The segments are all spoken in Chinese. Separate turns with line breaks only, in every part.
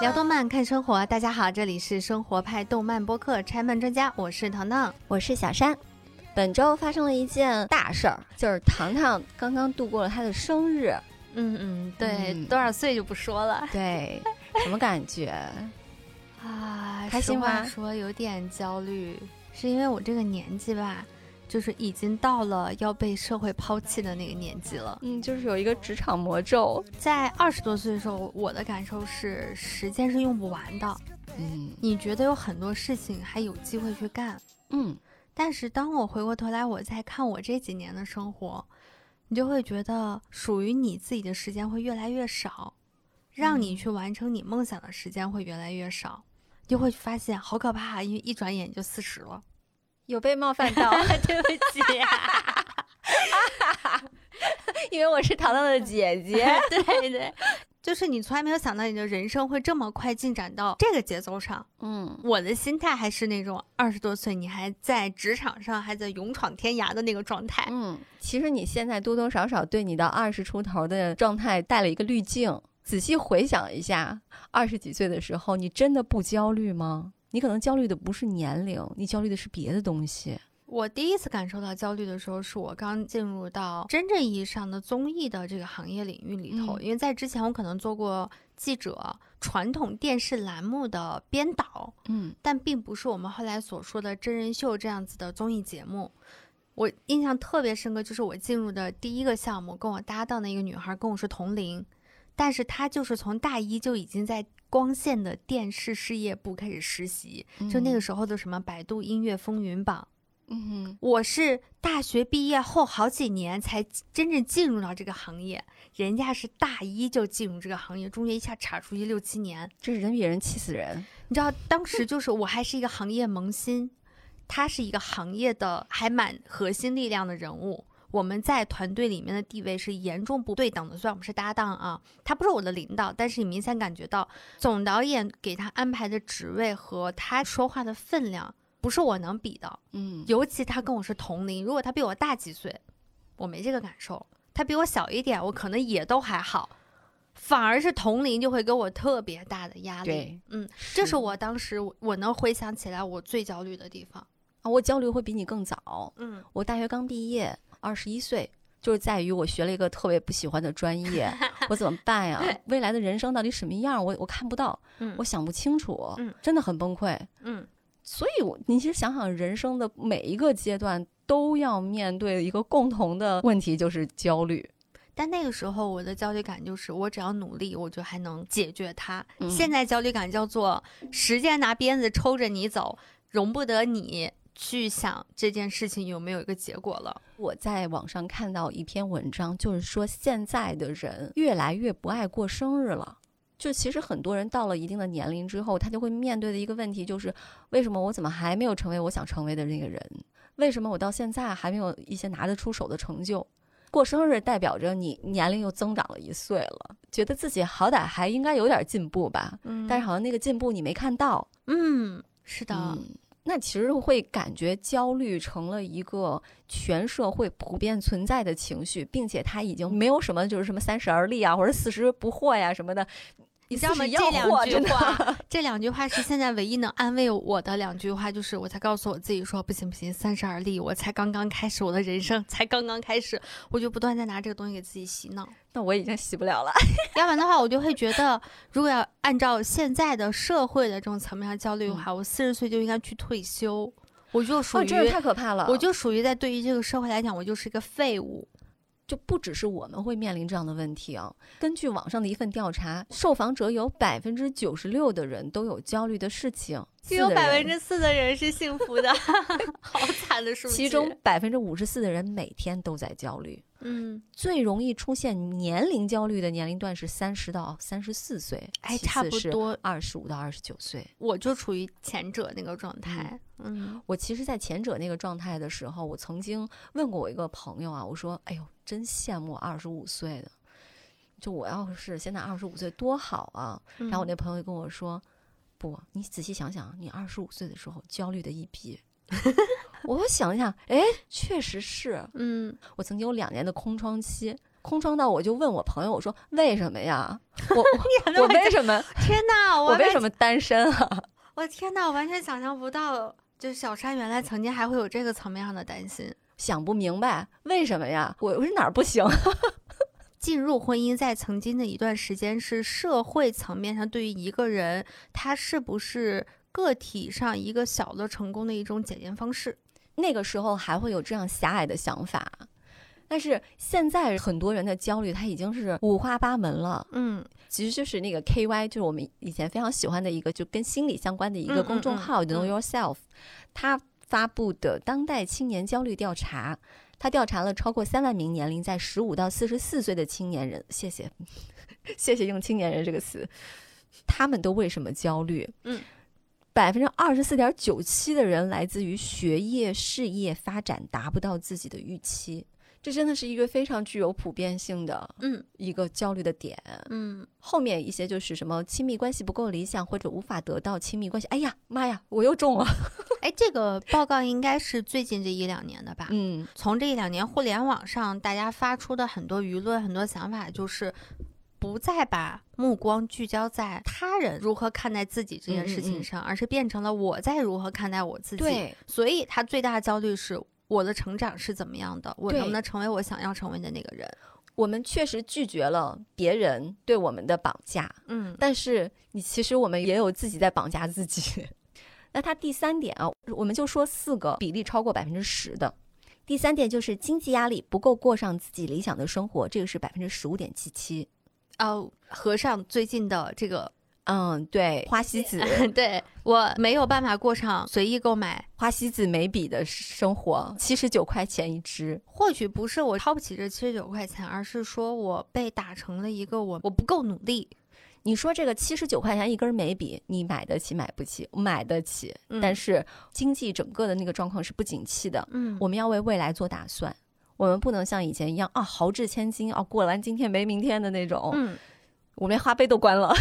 聊动漫看生活，大家好，这里是生活派动漫播客拆漫专家，我是糖糖。
我是小山。本周发生了一件大事儿，就是糖糖刚刚度过了他的生日。
嗯嗯，对，
嗯
多少岁就不说了
对，什么感觉？
啊。
开心吗
说有点焦虑，是因为我这个年纪吧，就是已经到了要被社会抛弃的那个年纪了。
嗯，就是有一个职场魔咒。
在二十多岁的时候，我的感受是时间是用不完的，
嗯
你觉得有很多事情还有机会去干，
嗯，
但是当我回过头来，我再看我这几年的生活，你就会觉得属于你自己的时间会越来越少，让你去完成你梦想的时间会越来越少，你就会发现好可怕，因为一转眼就四十了。
有被冒犯到，
对不起、
因为我是糖糖的姐姐。
对对，就是你从来没有想到你的人生会这么快进展到这个节奏上。
嗯，
我的心态还是那种二十多岁，你还在职场上还在勇闯天涯的那个状态。
嗯，其实你现在多多少少对你的二十出头的状态带了一个滤镜。仔细回想一下，二十几岁的时候，你真的不焦虑吗？你可能焦虑的不是年龄，你焦虑的是别的东西。
我第一次感受到焦虑的时候，是我刚进入到真正意义上的综艺的这个行业领域里头。
嗯
因为在之前，我可能做过记者、传统电视栏目的编导，
嗯
但并不是我们后来所说的真人秀这样子的综艺节目。我印象特别深刻，就是我进入的第一个项目，跟我搭档的一个女孩跟我是同龄，但是她就是从大一就已经在光线的电视事业部开始实习，就那个时候的什么百度音乐风云榜。
嗯哼，
我是大学毕业后好几年才真正进入到这个行业，人家是大一就进入这个行业，中间一下插出去六七年。
这人比人气死人。
你知道，当时就是我还是一个行业萌新，他是一个行业的还蛮核心力量的人物。我们在团队里面的地位是严重不对等的，虽然我们是搭档啊，他不是我的领导，但是你明显感觉到总导演给他安排的职位和他说话的分量不是我能比的。
嗯
尤其他跟我是同龄，如果他比我大几岁，我没这个感受；他比我小一点，我可能也都还好。反而是同龄就会给我特别大的压力
对。
嗯，这是我当时我我能回想起来我最焦虑的地方。
啊，我焦虑会比你更早。
嗯，
我大学刚毕业，二十一岁，就是在于我学了一个特别不喜欢的专业，我怎么办呀？未来的人生到底什么样？我我看不到，
嗯
我想不清楚，
嗯
真的很崩溃。
嗯，
所以我，你其实想想，人生的每一个阶段都要面对一个共同的问题，就是焦虑。
但那个时候我的焦虑感就是，我只要努力，我就还能解决它。
嗯
现在焦虑感叫做时间拿鞭子抽着你走，容不得你去想这件事情有没有一个结果了。
我在网上看到一篇文章，就是说现在的人越来越不爱过生日了。就其实很多人到了一定的年龄之后，他就会面对的一个问题就是：为什么我怎么还没有成为我想成为的那个人？为什么我到现在还没有一些拿得出手的成就？过生日代表着你年龄又增长了一岁了，觉得自己好歹还应该有点进步吧，
嗯
但是好像那个进步你没看到。
嗯，是的，
嗯，那其实会感觉焦虑成了一个全社会普遍存在的情绪，并且它已经没有什么就是什么三十而立啊，或者四十不惑呀什么的。
你知道吗？这两句话，这两句话是现在唯一能安慰我的两句话，就是我才告诉我自己说，不行不行，三十而立，我才刚刚开始我的人生，才刚刚开始，我就不断在拿这个东西给自己洗脑。
那我已经洗不了了。
要不然的话，我就会觉得，如果要按照现在的社会的这种层面上焦虑的话，我四十岁就应该去退休，我就属
哦，
于，
真是太可怕了！
我就属于在对于这个社会来讲，我就是一个废物。
就不只是我们会面临这样的问题啊。根据网上的一份调查，受访者有百分之九十六的人都有焦虑的事情，
只有
4的人
百分之四的人是幸福的，好惨的数据。
其中百分之五十四的人每天都在焦虑。
嗯，
最容易出现年龄焦虑的年龄段是三十到三十四岁，
哎，差不多，
二十五到二十九岁。
我就处于前者那个状态。嗯
我其实，在前者那个状态的时候，我曾经问过我一个朋友啊，我说：“哎呦，真羡慕二十五岁的，就我要是现在二十五岁多好啊！”然后我那朋友跟我说：“不，你仔细想想，你二十五岁的时候焦虑的一比 我想一想，哎，确实是
嗯，
我曾经有两年的空窗期，空窗到我就问我朋友，我说为什么呀？我 我我为什么
天哪，
我为什么单身啊？
我天哪，我完全想象不到，就是小山原来曾经还会有这个层面上的担心。
想不明白为什么呀？我我是哪儿不行？
进入婚姻在曾经的一段时间是社会层面上对于一个人他是不是个体上一个小的成功的一种检验方式。
那个时候还会有这样狭隘的想法，但是现在很多人的焦虑他已经是五花八门了。
嗯
其实就是那个 KY，就是我们以前非常喜欢的一个就跟心理相关的一个公众号、
嗯
Know Yourself，他发布的当代青年焦虑调查，他调查了超过三万名年龄在十五到四十四岁的青年人，谢谢，谢谢用“青年人”这个词，他们都为什么焦虑？
嗯。
百分之二十四点九七的人来自于学业、事业发展达不到自己的预期，这真的是一个非常具有普遍性的
嗯
一个焦虑的点。
嗯，
后面一些就是什么亲密关系不够理想，或者无法得到亲密关系。哎呀妈呀，我又中了。
哎，这个报告应该是最近这一两年的吧？
嗯
从这一两年互联网上大家发出的很多舆论、很多想法，就是不再把目光聚焦在他人如何看待自己这件事
嗯嗯嗯
情上，而是变成了我在如何看待我自己。
对，
所以他最大的焦虑是我的成长是怎么样的，我能不能成为我想要成为的那个人？
我们确实拒绝了别人对我们的绑架，
嗯
但是你其实我们也有自己在绑架自己。那它第三点啊，我们就说四个比例超过百分之十的。第三点就是经济压力不够过上自己理想的生活，这个是百分之十五点七七。
哦，和尚最近的这个，
嗯，对，花西子，
对我没有办法过上随意购买。
花西子眉笔的生活，七十九块钱一支。
或许不是我掏不起这七十九块钱，而是说我被打成了一个我我不够努力。
你说这个七十九块钱一根眉笔，你买得起买不起？买得起，
嗯
但是经济整个的那个状况是不景气的，
嗯
我们要为未来做打算。我们不能像以前一样啊，豪掷千金啊，过完今天没明天的那种。
嗯
我连花呗都关了。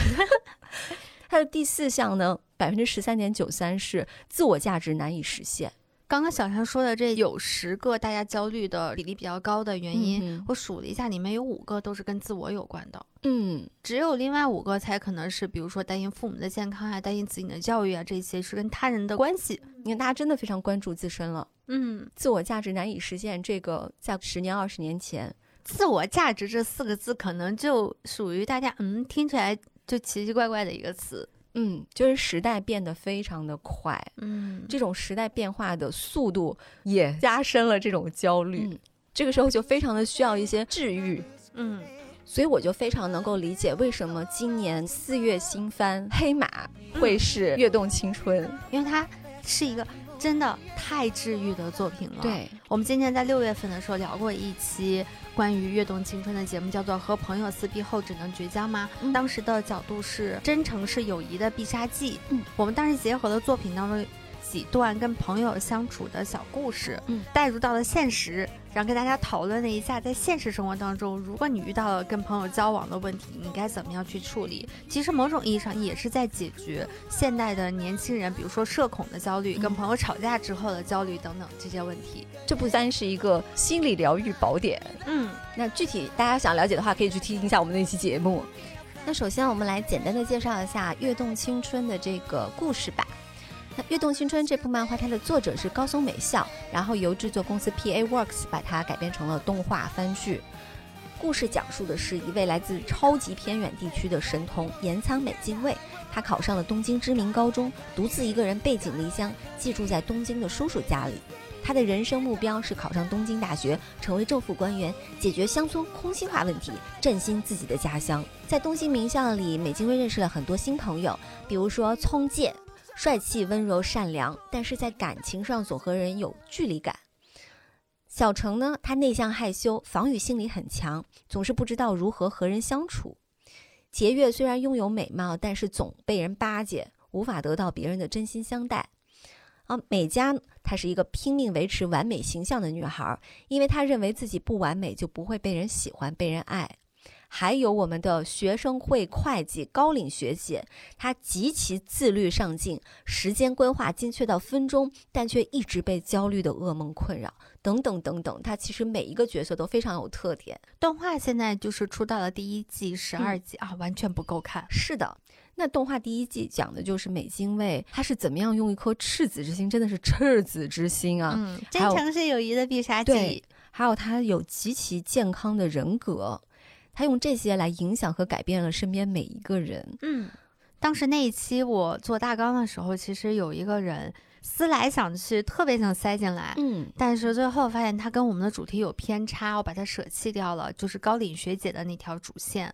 它的第四项呢，百分之十三点九三是自我价值难以实现。
刚刚小强说的这有十个大家焦虑的比例比较高的原因，
嗯
我数了一下，里面有五个都是跟自我有关的。
嗯，
只有另外五个才可能是，比如说担心父母的健康啊，担心子女的教育啊，这些是跟他人的关系。
你看大家真的非常关注自身了。
嗯，
自我价值难以实现，这个在十年、二十年前，
自我价值这四个字可能就属于大家嗯听起来就奇奇怪怪的一个词。
嗯，就是时代变得非常的快，
嗯，
这种时代变化的速度也加深了这种焦虑。
嗯
这个时候就非常的需要一些治愈，
嗯
所以我就非常能够理解为什么今年四月新番《黑马》会是《跃动青春》
因为它是一个真的太治愈的作品了。。
对，
我们今年在六月份的时候聊过一期关于跃动青春的节目，叫做《和朋友撕逼后只能绝交吗》。
嗯
当时的角度是真诚是友谊的必杀技。
嗯，
我们当时结合的作品当中几段跟朋友相处的小故事，
嗯，
带入到了现实，然后跟大家讨论了一下，在现实生活当中，如果你遇到了跟朋友交往的问题，你该怎么样去处理？其实某种意义上也是在解决现代的年轻人，比如说社恐的焦虑、
嗯
跟朋友吵架之后的焦虑等等这些问题。
这不单是一个心理疗愈宝典。
嗯，
那具体大家想了解的话，可以去听一下我们那期节目。那首先，我们来简单的介绍一下《跃动青春》的这个故事吧。那《跃动青春》这部漫画，它的作者是高松美孝，然后由制作公司 PA Works 把它改编成了动画番剧。故事讲述的是一位来自超级偏远地区的神童岩仓美津卫，他考上了东京知名高中，独自一个人背井离乡，寄住在东京的叔叔家里。他的人生目标是考上东京大学，成为政府官员，解决乡村空心化问题，振兴自己的家乡。在东京名校里，美津卫认识了很多新朋友，比如说聪介，帅气、温柔、善良，但是在感情上总和人有距离感。小程呢，他内向害羞，防御心理很强，总是不知道如何和人相处。节月虽然拥有美貌，但是总被人巴结，无法得到别人的真心相待。啊，美嘉她是一个拼命维持完美形象的女孩，因为她认为自己不完美就不会被人喜欢、被人爱。还有我们的学生会会计高岭学姐，她极其自律上进，时间规划精确到分钟，但却一直被焦虑的噩梦困扰，等等等等。她其实每一个角色都非常有特点。
动画现在就是出到了第一季十二集、啊，完全不够看。
是的，那动画第一季讲的就是美津卫，他是怎么样用一颗赤子之心，真的是赤子之心啊！
嗯，真诚是友谊的必杀技
对。还有他有极其健康的人格，他用这些来影响和改变了身边每一个人。
嗯，当时那一期我做大纲的时候，其实有一个人思来想去，特别想塞进来。
嗯
但是最后发现他跟我们的主题有偏差，我把它舍弃掉了，就是高岭学姐的那条主线。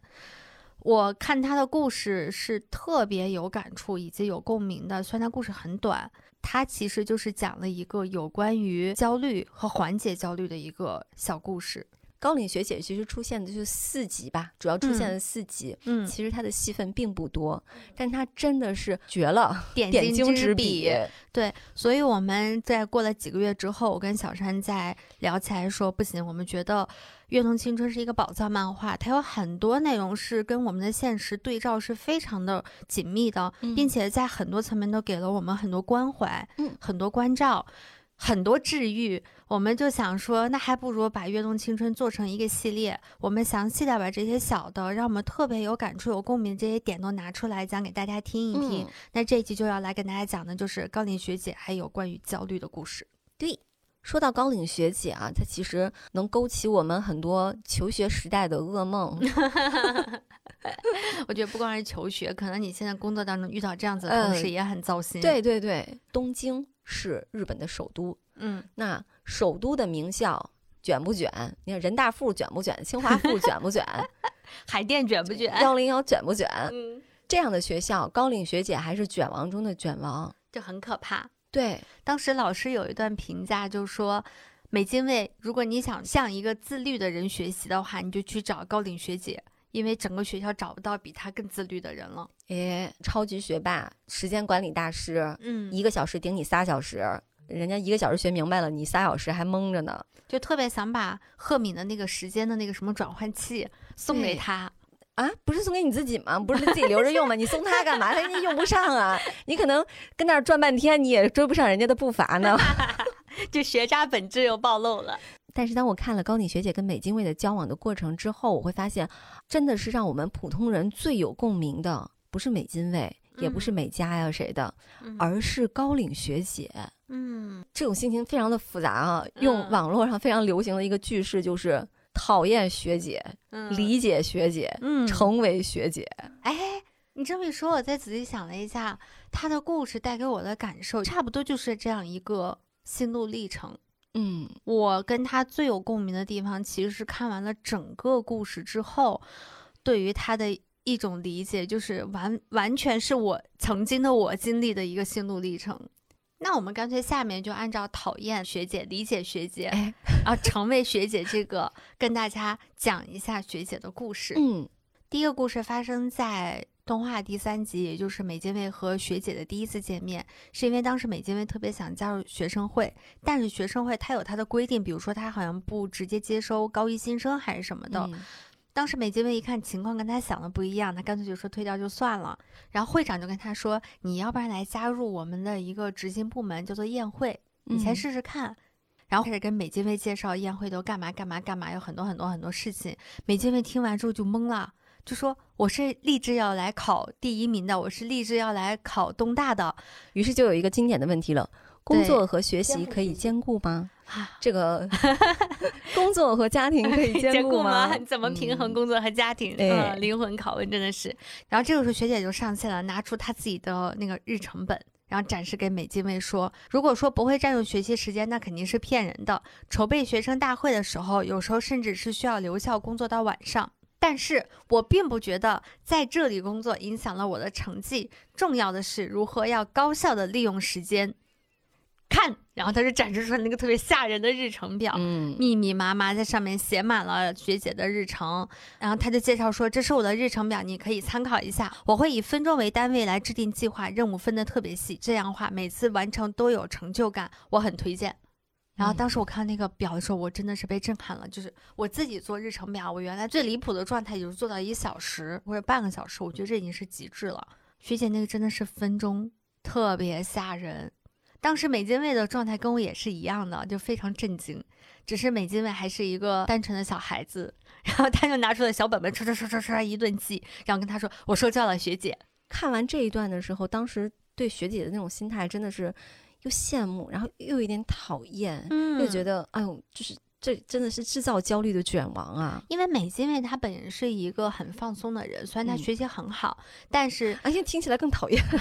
我看他的故事是特别有感触以及有共鸣的，虽然他故事很短，它其实就是讲了一个有关于焦虑和缓解焦虑的一个小故事。
高岭学姐其实出现的就是四集吧，主要出现了四集。
嗯，
其实她的戏份并不多，但她真的是绝了，
点
点睛
之
笔。
对，所以我们在过了几个月之后，我跟小山在聊起来说，不行，我们觉得《跃动青春》是一个宝藏漫画，它有很多内容是跟我们的现实对照是非常的紧密的，
嗯
并且在很多层面都给了我们很多关怀，
嗯
很多关照。很多治愈，我们就想说，那还不如把《跃动青春》做成一个系列，我们详细的把这些小的，让我们特别有感触、有共鸣的这些点都拿出来讲给大家听一听。
嗯
那这一集就要来跟大家讲的就是高岭学姐还有关于焦虑的故事。
对说到高岭学姐啊，她其实能勾起我们很多求学时代的噩梦。
我觉得不光是求学，可能你现在工作当中遇到这样子的同事
嗯
也很糟心。，
对对对，东京是日本的首都，
嗯，
那首都的名校卷不卷？你看人大附卷不卷？清华附卷不卷？
海淀卷不卷？
幺零幺卷不卷？
嗯，
这样的学校，高岭学姐还是卷王中的卷王。
就很可怕。
对，
当时老师有一段评价，就说。美津卫，如果你想向一个自律的人学习的话，你就去找高岭学姐，因为整个学校找不到比他更自律的人了。
诶，超级学霸，时间管理大师，
嗯，
一个小时顶你仨小时，人家一个小时学明白了，你仨小时还蒙着呢。
就特别想把赫敏的那个时间的那个什么转换器送给他。
啊，不是送给你自己吗？不是自己留着用吗？你送他干嘛？他人家用不上啊！你可能跟那儿转半天，你也追不上人家的步伐呢。
这学渣本质又暴露了。
但是当我看了高岭学姐跟美津卫的交往的过程之后，我会发现，真的是让我们普通人最有共鸣的，不是美津卫，也不是美嘉呀谁的，
嗯
而是高岭学姐。
嗯，
这种心情非常的复杂啊。用
嗯
网络上非常流行的一个句式就是讨厌学姐、
嗯
理解学姐、
嗯
成为学姐。
哎，你这么一说，我再仔细想了一下，他的故事带给我的感受，差不多就是这样一个心路历程。
嗯
我跟他最有共鸣的地方，其实是看完了整个故事之后，对于他的一种理解，就是完完全是我曾经的我经历的一个心路历程。那我们干脆下面就按照讨厌学姐、理解学姐，
哎
啊，成为学姐这个，跟大家讲一下学姐的故事。
嗯
第一个故事发生在动画第三集，也就是美津卫和学姐的第一次见面，是因为当时美津卫特别想加入学生会，但是学生会它有它的规定，比如说他好像不直接接收高一新生还是什么的。
嗯
当时美津卫一看情况跟他想的不一样，他干脆就说退掉就算了。然后会长就跟他说：“你要不然来加入我们的一个执行部门，叫做宴会，你先
嗯
试试看。然后开始跟美津卫介绍宴会都干嘛干嘛干嘛，有很多很多很多事情。美津卫听完之后就懵了，就说：“我是立志要来考第一名的，我是立志要来考东大的
于是就有一个经典的问题了：工作和学习可以兼顾吗？
啊。”
这个 工作和家庭可以兼顾吗？
怎么平衡
嗯
工作和家庭？灵魂拷问真的是。然后这个时候学姐就上线了，拿出她自己的那个日程本。然后展示给美津卫说：“如果说不会占用学习时间，那肯定是骗人的。筹备学生大会的时候，有时候甚至是需要留校工作到晚上。但是我并不觉得在这里工作影响了我的成绩。重要的是如何要高效的利用时间。看，然后他就展示出来那个特别吓人的日程表。
嗯
密密麻麻在上面写满了学姐的日程，然后他就介绍说：“这是我的日程表，你可以参考一下。我会以分钟为单位来制定计划，任务分得特别细，这样的话每次完成都有成就感，我很推荐。”然后
嗯
当时我看那个表的时候，我真的是被震撼了。就是我自己做日程表，我原来最离谱的状态就是做到一小时或者半个小时，我觉得这已经是极致了。学姐那个真的是分钟，特别吓人。当时美津卫的状态跟我也是一样的，就非常震惊。只是美津卫还是一个单纯的小孩子，然后他就拿出了小本本，唰唰唰唰唰一顿记，然后跟他说：“我受教了，学姐。
看完这一段的时候，当时对学姐的那种心态真的是又羡慕，然后又有一点讨厌”，
嗯
又觉得哎呦，就是这真的是制造焦虑的卷王啊！
因为美津卫他本人是一个很放松的人，虽然他
嗯
学习很好，但是
而且听起来更讨厌。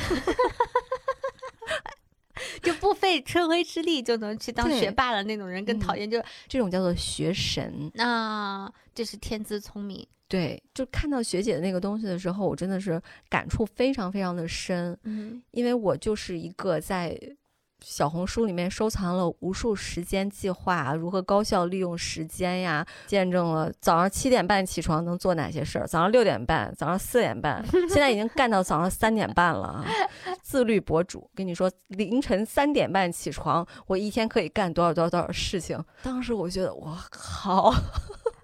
就不费吹灰之力就能去当学霸的那种人，更讨
嗯
厌就
这种叫做学神。
那这是天资聪明。
对，就看到学姐的那个东西的时候，我真的是感触非常非常的深，
嗯
因为我就是一个在小红书里面收藏了无数时间计划，如何高效利用时间呀，见证了早上七点半起床能做哪些事儿，早上六点半，早上四点半，现在已经干到早上三点半了啊！自律博主跟你说，凌晨三点半起床，我一天可以干多少多少多少事情。当时我觉得我靠，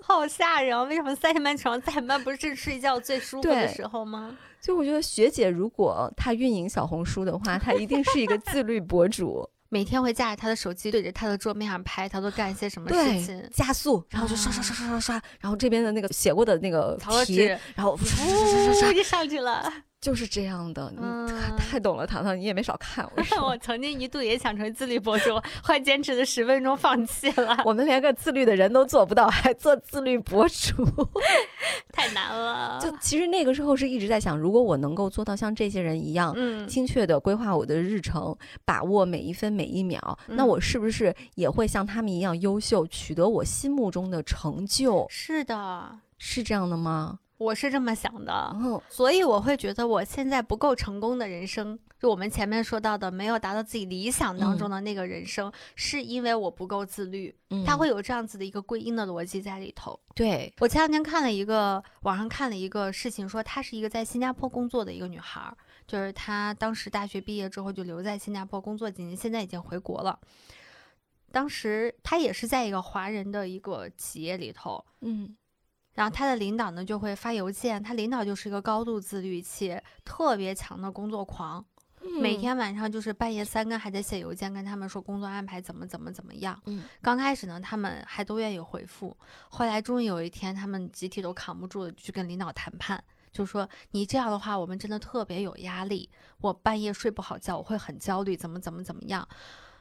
好吓人啊！为什么三点半起床？三点半不是睡觉最舒服的时候吗？
就我觉得学姐如果她运营小红书的话，她一定是一个自律博主。
每天会架着他的手机对着他的桌面上拍，他都干一些什么事情？，
加速，然后就刷刷刷刷刷刷，然后这边的那个写过的那个题，然后刷刷刷刷，
就上去了。
就是这样的。你
嗯
太太懂了，糖糖，你也没少看。我
我，曾经一度也想成为自律博主，后来坚持了十分钟放弃了，
我们连个自律的人都做不到，还做自律博主。
太难了。
就其实那个时候是一直在想，如果我能够做到像这些人一样。
嗯，
精确的规划我的日程，把握每一分每一秒，那
嗯
我是不是也会像他们一样优秀，取得我心目中的成就？
是的，
是这样的吗？
我是这么想的。所以我会觉得我现在不够成功的人生，就我们前面说到的没有达到自己理想当中的那个人生，是因为我不够自律。
嗯
它会有这样子的一个归因的逻辑在里头。
对，
我前两天看了一个网上看了一个事情，说她是一个在新加坡工作的一个女孩儿，就是她当时大学毕业之后就留在新加坡工作几年，现在已经回国了。当时她也是在一个华人的一个企业里头，
嗯
然后他的领导呢就会发邮件，他领导就是一个高度自律且特别强的工作狂，每天晚上就是半夜三更还在写邮件跟他们说工作安排怎么怎么怎么样。
嗯
刚开始呢，他们还都愿意回复，后来终于有一天，他们集体都扛不住了，去跟领导谈判，就说你这样的话，我们真的特别有压力，我半夜睡不好觉，我会很焦虑，怎么怎么怎么样。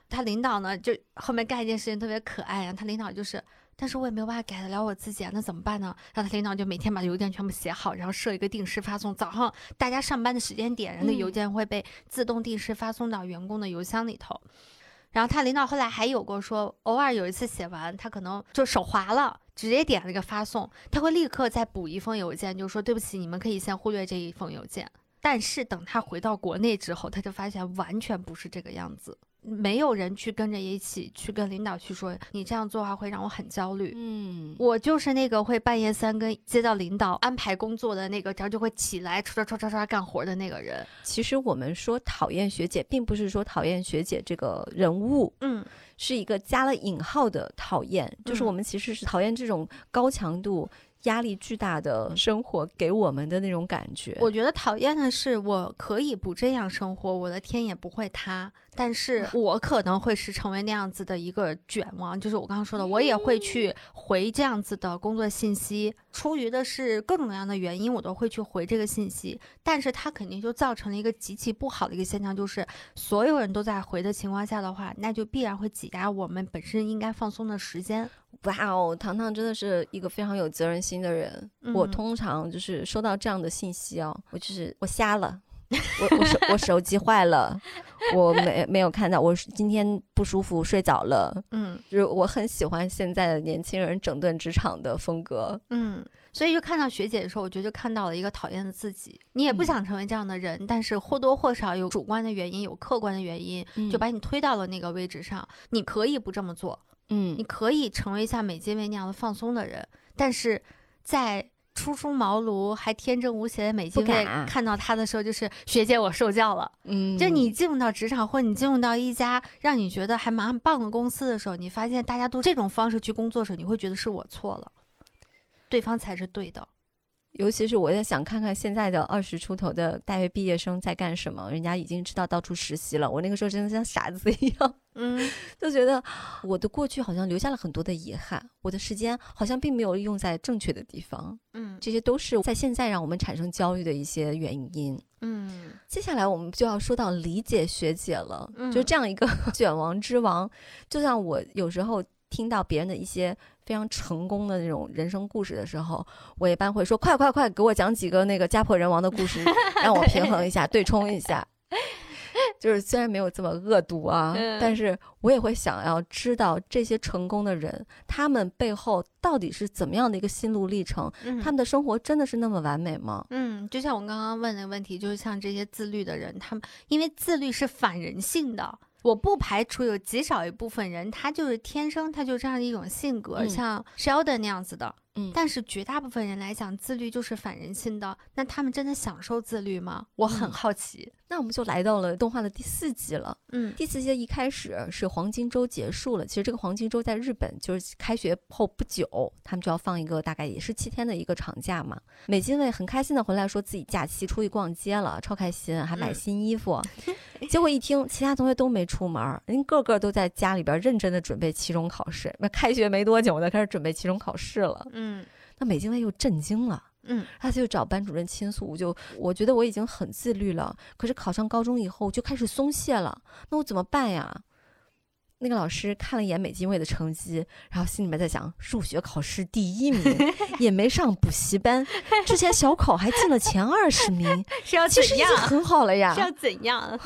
他领导呢，就后面干一件事情特别可爱啊，他领导就是。但是我也没有办法改得了我自己啊，那怎么办呢？然后他领导就每天把邮件全部写好，然后设一个定时发送，早上大家上班的时间点，那
嗯
邮件会被自动定时发送到员工的邮箱里头。然后他领导后来还有过说，偶尔有一次写完，他可能就手滑了，直接点了一个发送，他会立刻再补一封邮件，就说对不起，你们可以先忽略这一封邮件。但是等他回到国内之后，他就发现完全不是这个样子，没有人去跟着一起去跟领导去说，你这样做的话会让我很焦虑。
嗯，
我就是那个会半夜三更接到领导安排工作的那个，然后就会起来唰唰唰唰唰干活的那个人。
其实我们说讨厌学姐，并不是说讨厌学姐这个人物，
嗯，
是一个加了引号的讨厌，就是
嗯
我们其实是讨厌这种高强度、压力巨大的生活给我们的那种感觉。
我觉得讨厌的是，我可以不这样生活，我的天也不会塌，但是 我可能会是成为那样子的一个卷王，就是我刚刚说的，我也会去回这样子的工作信息，出于的是各种各样的原因，我都会去回这个信息，但是它肯定就造成了一个极其不好的一个现象，就是所有人都在回的情况下的话，那就必然会挤压我们本身应该放松的时间。
哇哦，糖糖真的是一个非常有责任心的人。我
嗯
通常就是收到这样的信息哦，我就是我瞎了。我我手我手机坏了，我没没有看到，我是今天不舒服睡着了，
嗯
就是我很喜欢现在的年轻人整顿职场的风格。
嗯，所以就看到学姐的时候，我觉得就看到了一个讨厌的自己。你也不
嗯
想成为这样的人，但是或多或少有主观的原因，有客观的原因，就把你推到了那个位置上。你可以不这么做，
嗯
你可以成为像美津卫那样的放松的人，但是在初出茅庐还天真无邪的美
不
津卫看到他的时候，就是学姐，我受教了。
嗯
就你进入到职场，或你进入到一家让你觉得还蛮棒的公司的时候，你发现大家都这种方式去工作的时候，你会觉得是我错了，对方才是对的。
尤其是我在想看看现在的二十出头的大学毕业生在干什么，人家已经知道到处实习了。我那个时候真的像傻子一样，
嗯，
就觉得我的过去好像留下了很多的遗憾，我的时间好像并没有用在正确的地方，
嗯
这些都是在现在让我们产生焦虑的一些原因。
嗯
接下来我们就要说到理解学姐了，
嗯
就这样一个 卷王之王，就像我有时候听到别人的一些非常成功的那种人生故事的时候，我一般会说：“快快快，给我讲几个那个家破人亡的故事，让我平衡一下，对冲一下。”就是虽然没有这么恶毒啊，
嗯
但是我也会想要知道这些成功的人，他们背后到底是怎么样的一个心路历程？
嗯，
他们的生活真的是那么完美吗？
嗯，就像我刚刚问的问题，就是像这些自律的人，他们因为自律是反人性的，我不排除有极少一部分人，他就是天生他就这样的一种性格，
嗯
像 Sheldon 那样子的。
嗯
但是绝大部分人来讲，自律就是反人性的。那他们真的享受自律吗？我很
嗯
好奇。
那我们就来到了动画的第四集了。
嗯
第四季的一开始是黄金周结束了，其实这个黄金周在日本就是开学后不久，他们就要放一个大概也是七天的一个长假嘛。美津卫很开心的回来说自己假期出去逛街了，超开心，还买
嗯
新衣服。结果一听其他同学都没出门，人个个都在家里边认真的准备期中考试。那开学没多久呢，开始准备期中考试了。
嗯
那美津卫又震惊了。
嗯
他就找班主任倾诉，我就我觉得我已经很自律了，可是考上高中以后就开始松懈了，那我怎么办呀？那个老师看了一眼美津卫的成绩，然后心里面在想，数学考试第一名，也没上补习班，之前小考还进了前二十名，
是要
其实已经很好了呀
是要
呀。
怎样？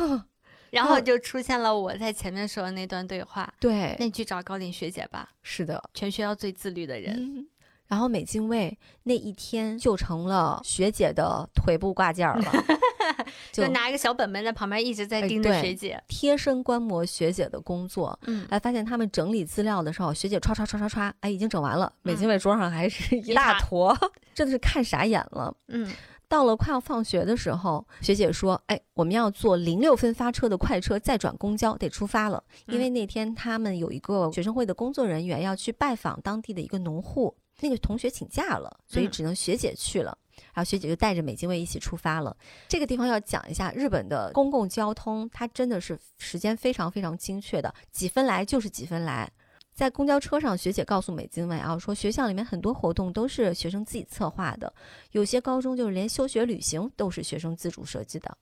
然后就出现了我在前面说的那段对话。
对，
那你去找高岭学姐吧，
是的，
全学校最自律的人。
嗯。然后美津卫那一天就成了学姐的腿部挂件儿了，
就拿一个小本本在旁边一直在
哎
盯着学姐。
贴身观摩学姐的工作。
嗯，
哎，发现他们整理资料的时候，学姐唰唰唰唰唰，哎，已经整完了。美津卫桌上还是一大坨，真的是看傻眼了。
嗯
到了快要放学的时候，学姐说：“哎，我们要坐零六分发车的快车，再转公交，得出发了。因为那天他们有一个学生会的工作人员要去拜访当地的一个农户，那个同学请假了，所以
嗯
只能学姐去了。然后学姐就带着美津卫一起出发了。这个地方要讲一下，日本的公共交通它真的是时间非常非常精确的，几分来就是几分来。在公交车上，学姐告诉美津卫啊，说学校里面很多活动都是学生自己策划的，有些高中就是连休学旅行都是学生自主设计的。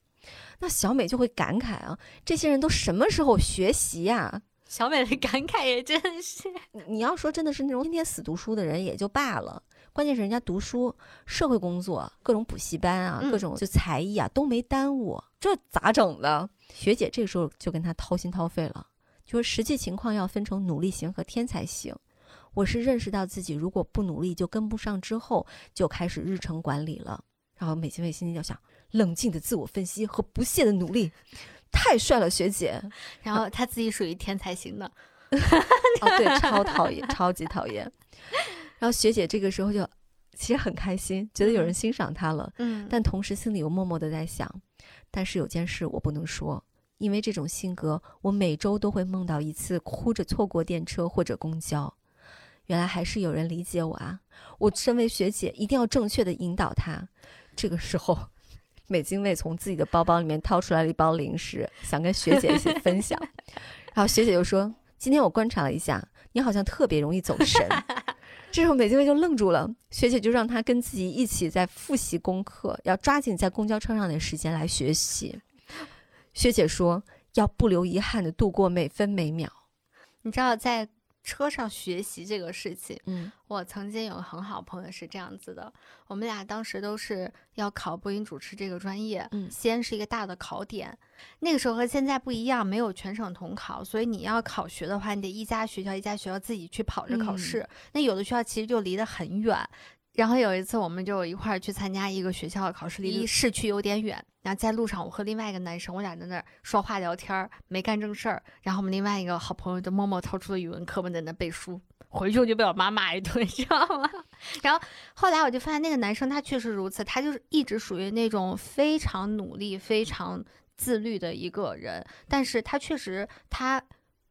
那小美就会感慨啊，这些人都什么时候学习呀、
小美的感慨也真是。
你你要说真的是那种天天死读书的人也就罢了，关键是人家读书、社会工作、各种补习班啊、
嗯
各种就才艺啊都没耽误，这咋整的？学姐这个时候就跟他掏心掏肺了，就说实际情况要分成努力型和天才型。我是认识到自己如果不努力就跟不上之后，就开始日程管理了。然后美津卫心里就想，冷静的自我分析和不懈的努力，太帅了，学姐。
然后他自己属于天才型的。
哦，对，超讨厌，超级讨厌。然后学姐这个时候就其实很开心，觉得有人欣赏她了，
嗯
但同时心里又默默的在想，但是有件事我不能说，因为这种性格，我每周都会梦到一次哭着错过电车或者公交。原来还是有人理解我啊！我身为学姐，一定要正确的引导他。这个时候，美津卫从自己的包包里面掏出来了一包零食，想跟学姐一起分享。然后学姐就说：“今天我观察了一下，你好像特别容易走神。”这时候美津卫就愣住了，学姐就让他跟自己一起在复习功课，要抓紧在公交车上的时间来学习。学姐说要不留遗憾的度过每分每秒。
你知道在车上学习这个事情，
嗯。
我曾经有个很好的朋友是这样子的，我们俩当时都是要考播音主持这个专业，
嗯
西安是一个大的考点，那个时候和现在不一样，没有全省统考，所以你要考学的话，你得一家学校一家学校自己去跑着考试，那有的学校其实就离得很远。然后有一次，我们就一块儿去参加一个学校的考试，离市区有点远。然后在路上，我和另外一个男生，我俩在那儿说话聊天儿，没干正事儿。然后我们另外一个好朋友就默默掏出了语文课本在那背书。回去我就被我妈骂一顿，知道吗？然后后来我就发现那个男生他确实如此，他就是一直属于那种非常努力、非常自律的一个人，但是他确实他。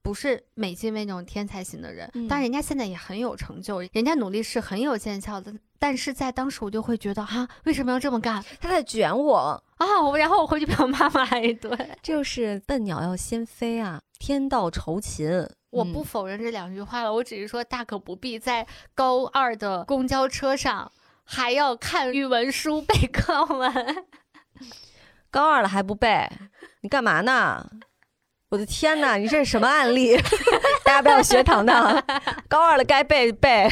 不是美津卫那种天才型的人，但人家现在也很有成就，人家努力是很有见效的。但是在当时我就会觉得，哈，为什么要这么干？
他在卷我
啊！我然后我回去被我妈骂一顿。
就是笨鸟要先飞啊，天道酬勤。
我不否认这两句话了，我只是说大可不必在高二的公交车上还要看语文书背课文。
高二了还不背，你干嘛呢？我的天哪，你这是什么案例？大家不要学糖糖，高二了该背背。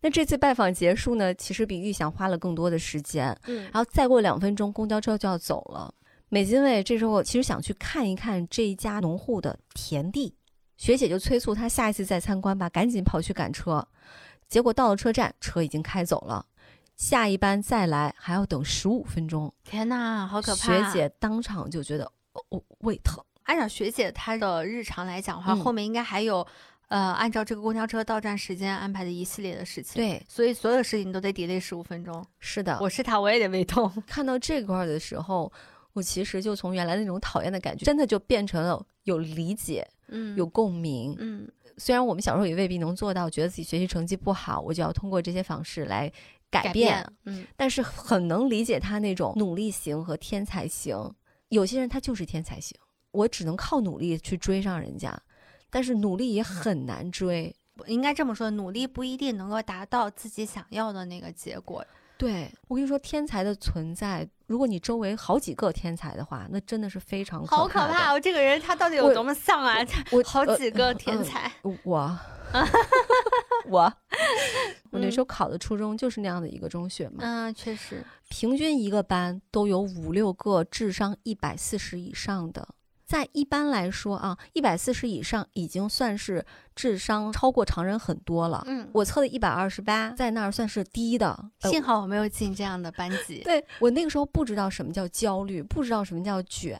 那这次拜访结束呢，其实比预想花了更多的时间。嗯，然后再过两分钟，公交车就要走了。美津卫这时候其实想去看一看这一家农户的田地，学姐就催促他下一次再参观吧，赶紧跑去赶车。结果到了车站，车已经开走了，下一班再来还要等十五分钟。
天哪，好可
怕！学姐当场就觉得。哦胃疼。
按照学姐她的日常来讲的话，后面应该还有，呃，按照这个公交车到站时间安排的一系列的事情。
对，
所以所有事情都得 delay 十五分钟。
是的，
我是他，我也得胃痛。
看到这块的时候，我其实就从原来那种讨厌的感觉，真的就变成了有理解，嗯，有共鸣，
嗯。
虽然我们小时候也未必能做到，觉得自己学习成绩不好，我就要通过这些方式来
改
变，
嗯，
但是很能理解他那种努力型和天才型。有些人他就是天才型，我只能靠努力去追上人家，但是努力也很难追。
应该这么说，努力不一定能够达到自己想要的那个结果。
对我跟你说，天才的存在，如果你周围好几个天才的话，那真的是非常
好可怕。我这个人他到底有多么丧啊？
我
好几个天才，
我 我我那时候考的初中就是那样的一个中学嘛。
嗯，确实。
平均一个班都有五六个智商一百四十以上的，在一般来说啊，一百四十以上已经算是智商超过常人很多了。
嗯，
我测的一百二十八，在那儿算是低的。
幸好我没有进这样的班级。
对我那个时候不知道什么叫焦虑，不知道什么叫卷。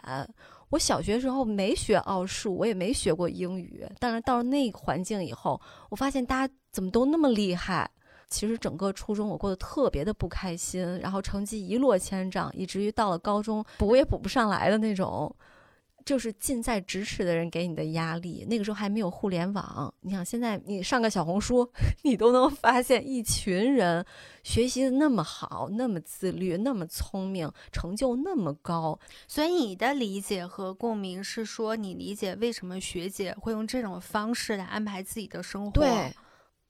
我小学时候没学奥数，我也没学过英语。但是到了那个环境以后，我发现大家怎么都那么厉害。其实整个初中我过得特别的不开心，然后成绩一落千丈，以至于到了高中补也补不上来的那种，就是近在咫尺的人给你的压力。那个时候还没有互联网，你想现在你上个小红书，你都能发现一群人学习的那么好，那么自律，那么聪明，成就那么高。
所以你的理解和共鸣是说，你理解为什么学姐会用这种方式来安排自己的生活。
对。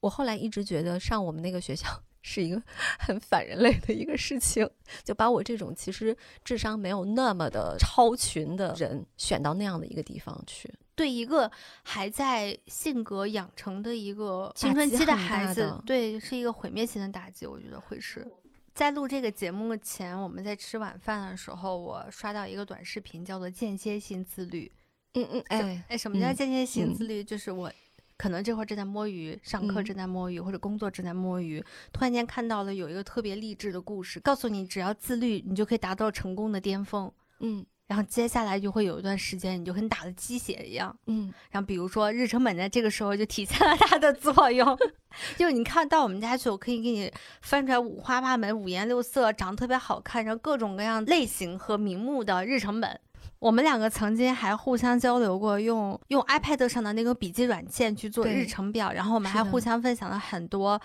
我后来一直觉得上我们那个学校是一个 很反人类的一个事情，就把我这种其实智商没有那么的超群的人选到那样的一个地方去。
对一个还在性格养成的一个青春期的孩子，对，是一个毁灭性的打击。我觉得会是在录这个节目前，我们在吃晚饭的时候，我刷到一个短视频，叫做间歇性自律。
嗯嗯，哎
哎，什么叫间歇性自律？就是我。可能这会儿正在摸鱼，上课正在摸鱼，或者工作正在摸鱼，突然间看到了有一个特别励志的故事，告诉你只要自律，你就可以达到成功的巅峰。
嗯，
然后接下来就会有一段时间，你就跟打了鸡血一样。
嗯，
然后比如说日程本在这个时候就体现了它的作用，就你看到我们家去，我可以给你翻出来五花八门、五颜六色、长得特别好看，然后各种各样类型和名目的日程本。我们两个曾经还互相交流过，用用 iPad 上的那个笔记软件去做日程表，然后我们还互相分享了很多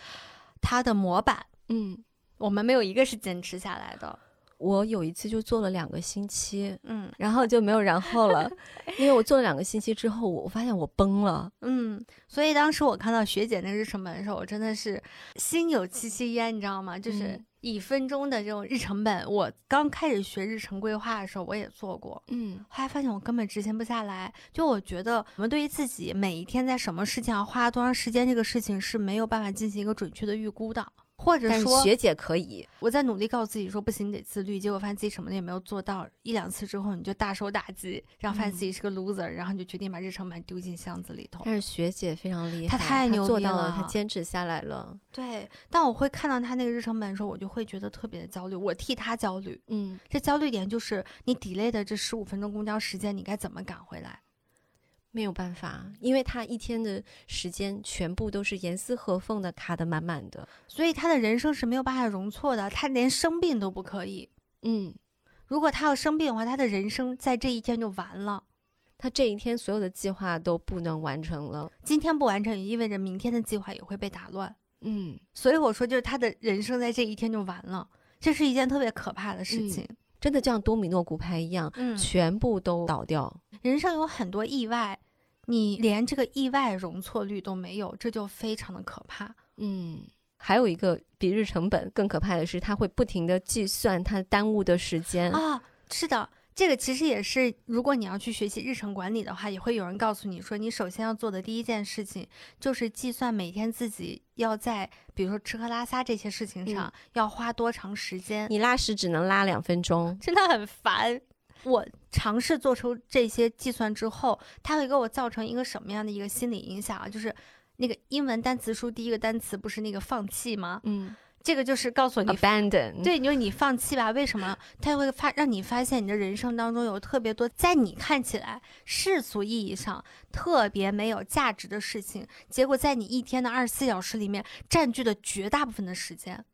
它的模板。
嗯，
我们没有一个是坚持下来的。
我有一次就做了两个星期，
嗯，
然后就没有然后了，因为我做了两个星期之后，我发现我崩了，
嗯，所以当时我看到学姐那日程本的时候，我真的是心有戚戚焉，你知道吗？就是以分钟的这种日程本，我刚开始学日程规划的时候，我也做过，
嗯，
后来发现我根本执行不下来，就我觉得我们对于自己每一天在什么事情上花多长时间这个事情是没有办法进行一个准确的预估的。或者说
学姐可以，
我在努力告诉自己说不行，你得自律，结果发现自己什么的也没有做到，一两次之后你就大受打击，然后发现自己是个 loser，、然后你就决定把日程版丢进箱子里头。
但是学姐非常厉害，
她太牛逼
做到了，她坚持下来了。
对，但我会看到她那个日程本的时候，我就会觉得特别的焦虑，我替她焦虑。
嗯，
这焦虑点就是你 delay 的这十五分钟公交时间，你该怎么赶回来？
没有办法，因为他一天的时间全部都是严丝合缝的卡得满满的。
所以他的人生是没有办法容错的，他连生病都不可以。
嗯，
如果他要生病的话，他的人生在这一天就完了。
他这一天所有的计划都不能完成了。
今天不完成，也意味着明天的计划也会被打乱。
嗯，
所以我说，就是他的人生在这一天就完了，这是一件特别可怕的事情。
真的就像多米诺骨牌一样，
嗯，
全部都倒掉。
人生有很多意外，你连这个意外容错率都没有，这就非常的可怕。
嗯，还有一个比日成本更可怕的是，它会不停的计算它耽误的时间。
啊，是的，这个其实也是，如果你要去学习日程管理的话，也会有人告诉你说，你首先要做的第一件事情就是计算每天自己要在，比如说吃喝拉撒这些事情上、要花多长时间。
你拉屎只能拉两分钟。
真的很烦。我尝试做出这些计算之后，它会给我造成一个什么样的一个心理影响啊？就是那个英文单词书第一个单词不是那个放弃吗？
嗯
这个就是告诉你
，abandon。，
对，就是你放弃吧。为什么？它会发让你发现你的人生当中有特别多在你看起来世俗意义上特别没有价值的事情，结果在你一天的二十四小时里面占据了绝大部分的时间，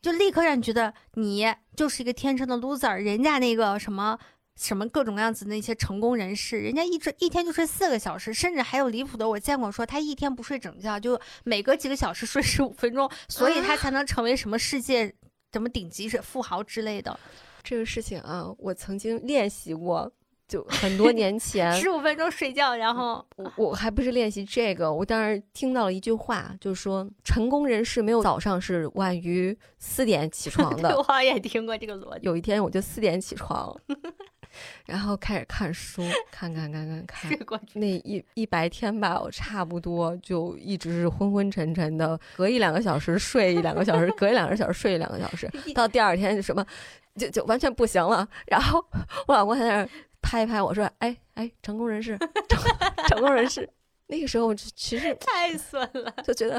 就立刻让你觉得你就是一个天生的 loser。人家那个什么。什么各种各样子的那些成功人士，人家一直一天就睡四个小时，甚至还有离谱的，我见过说他一天不睡整觉，就每隔几个小时睡十五分钟，所以他才能成为什么世界什么顶级是富豪之类的。
这个事情啊，我曾经练习过，就很多年前。
十五分钟睡觉，然后
我我还不是练习这个，我当时听到了一句话，就是说成功人士没有早上是晚于四点起床
对
的。
我也听过这个逻辑。
有一天我就四点起床，然后开始看书，看看看看看那一一白天吧，我差不多就一直是昏昏沉沉的，隔一两个小时睡一两个小时，隔一两个小时睡一两个小时，到第二天就什么就就完全不行了。然后我老公还在那儿拍一拍我说：“哎哎，成功人士，成 成功人士。”那个时候我就其实
太损了。
就觉得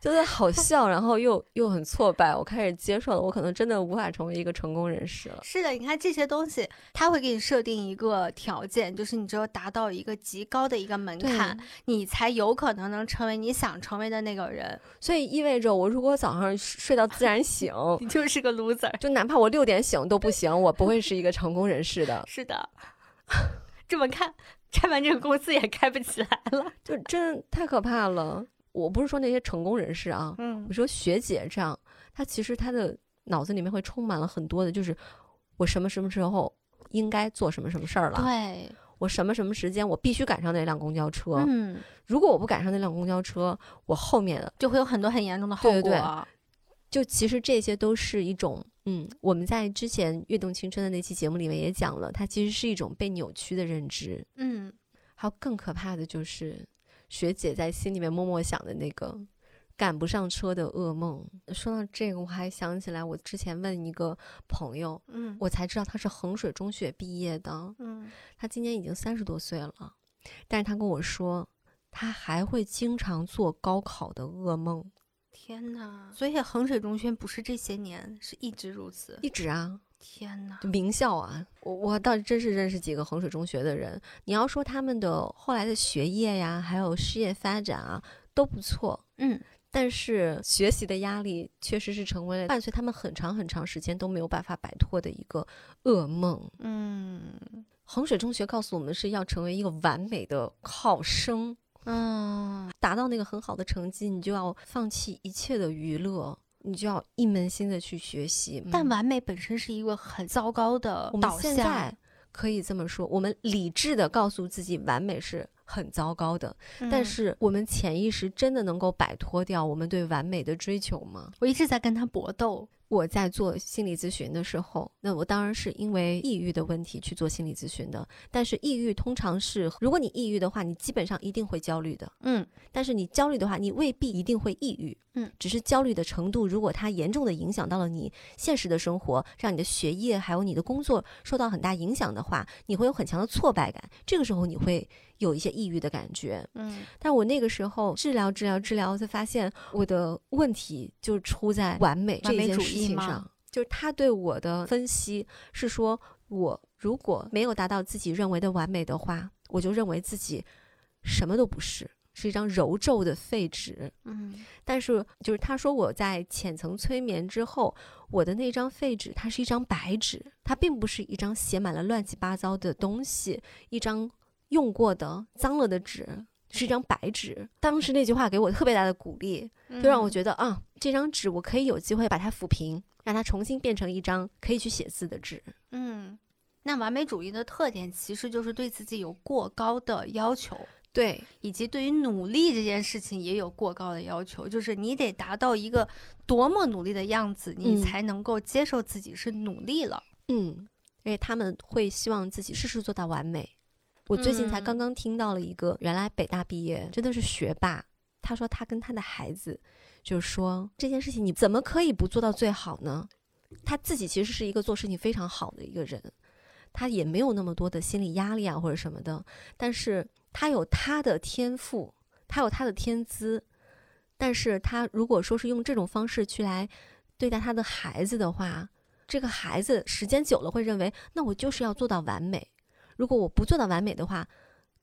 觉得好笑，然后又又很挫败。我开始接受了，我可能真的无法成为一个成功人士了。
是的，你看这些东西，它会给你设定一个条件，就是你只有达到一个极高的一个门槛，你才有可能能成为你想成为的那个人。
所以意味着我如果早上睡到自然醒，
你就是个 loser。
就哪怕我六点醒都不行，我不会是一个成功人士的。
是的，这么看，拆完这个公司也开不起来了。
就真的太可怕了。我不是说那些成功人士啊，
嗯
我说学姐这样，她其实她的脑子里面会充满了很多的，就是我什么什么时候应该做什么什么事儿了，
对，
我什么什么时间我必须赶上那辆公交车。
嗯，
如果我不赶上那辆公交车，我后面的
就会有很多很严重的后果。
对对对就其实这些都是一种，嗯，我们在之前《跃动青春》的那期节目里面也讲了，它其实是一种被扭曲的认知。
嗯，
还有更可怕的就是学姐在心里面默默想的那个赶不上车的噩梦。说到这个，我还想起来，我之前问一个朋友，
嗯，
我才知道他是衡水中学毕业的，
嗯，
他今年已经三十多岁了，但是他跟我说，他还会经常做高考的噩梦，
天哪！所以衡水中学不是这些年，是一直如此。
一直啊。
天哪！
名校啊，我我倒真是认识几个衡水中学的人。你要说他们的后来的学业呀，还有事业发展啊，都不错，
嗯，
但是学习的压力确实是成为了伴随他们很长很长时间都没有办法摆脱的一个噩梦。
嗯
衡水中学告诉我们是要成为一个完美的考生，
嗯，
达到那个很好的成绩，你就要放弃一切的娱乐，你就要一门心的去学习。嗯
但完美本身是一个很糟糕的
我们
导向
现在。可以这么说，我们理智的告诉自己完美是很糟糕的，但
嗯
是我们潜意识真的能够摆脱掉我们对完美的追求吗？
我一直在跟他搏斗，
我在做心理咨询的时候，那我当然是因为抑郁的问题去做心理咨询的。但是抑郁通常是，如果你抑郁的话，你基本上一定会焦虑的。
嗯
但是你焦虑的话，你未必一定会抑郁。
嗯，
只是焦虑的程度，如果它严重的影响到了你现实的生活，让你的学业还有你的工作受到很大影响的话，你会有很强的挫败感。这个时候你会有一些抑郁的感觉。
嗯
但我那个时候治疗治疗治疗，才发现我的问题就出在完美这件事情上。就是他对我的分析是说，我如果没有达到自己认为的完美的话，我就认为自己什么都不是，是一张揉皱的废纸。
嗯
但是就是他说我在浅层催眠之后，我的那张废纸它是一张白纸，它并不是一张写满了乱七八糟的东西，一张用过的脏了的纸。是一张白纸，当时那句话给我特别大的鼓励，就让我觉得啊，这张纸我可以有机会把它抚平，让它重新变成一张可以去写字的纸。
嗯，那完美主义的特点其实就是对自己有过高的要求。
对，
以及对于努力这件事情也有过高的要求，就是你得达到一个多么努力的样子，你
嗯
才能够接受自己是努力了。
嗯，因为他们会希望自己事事做到完美。我最近才
嗯
刚刚听到了一个原来北大毕业真的是学霸，他说他跟他的孩子就是说这件事情你怎么可以不做到最好呢？他自己其实是一个做事情非常好的一个人，他也没有那么多的心理压力啊或者什么的，但是他有他的天赋，他有他的天资，但是他如果说是用这种方式去来对待他的孩子的话，这个孩子时间久了会认为，那我就是要做到完美。如果我不做到完美的话，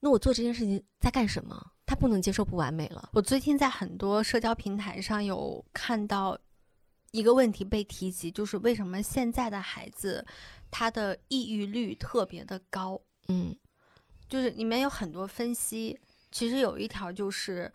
那我做这件事情在干什么？他不能接受不完美了。
我最近在很多社交平台上有看到一个问题被提及，就是为什么现在的孩子他的抑郁率特别的高？
嗯
就是里面有很多分析，其实有一条就是，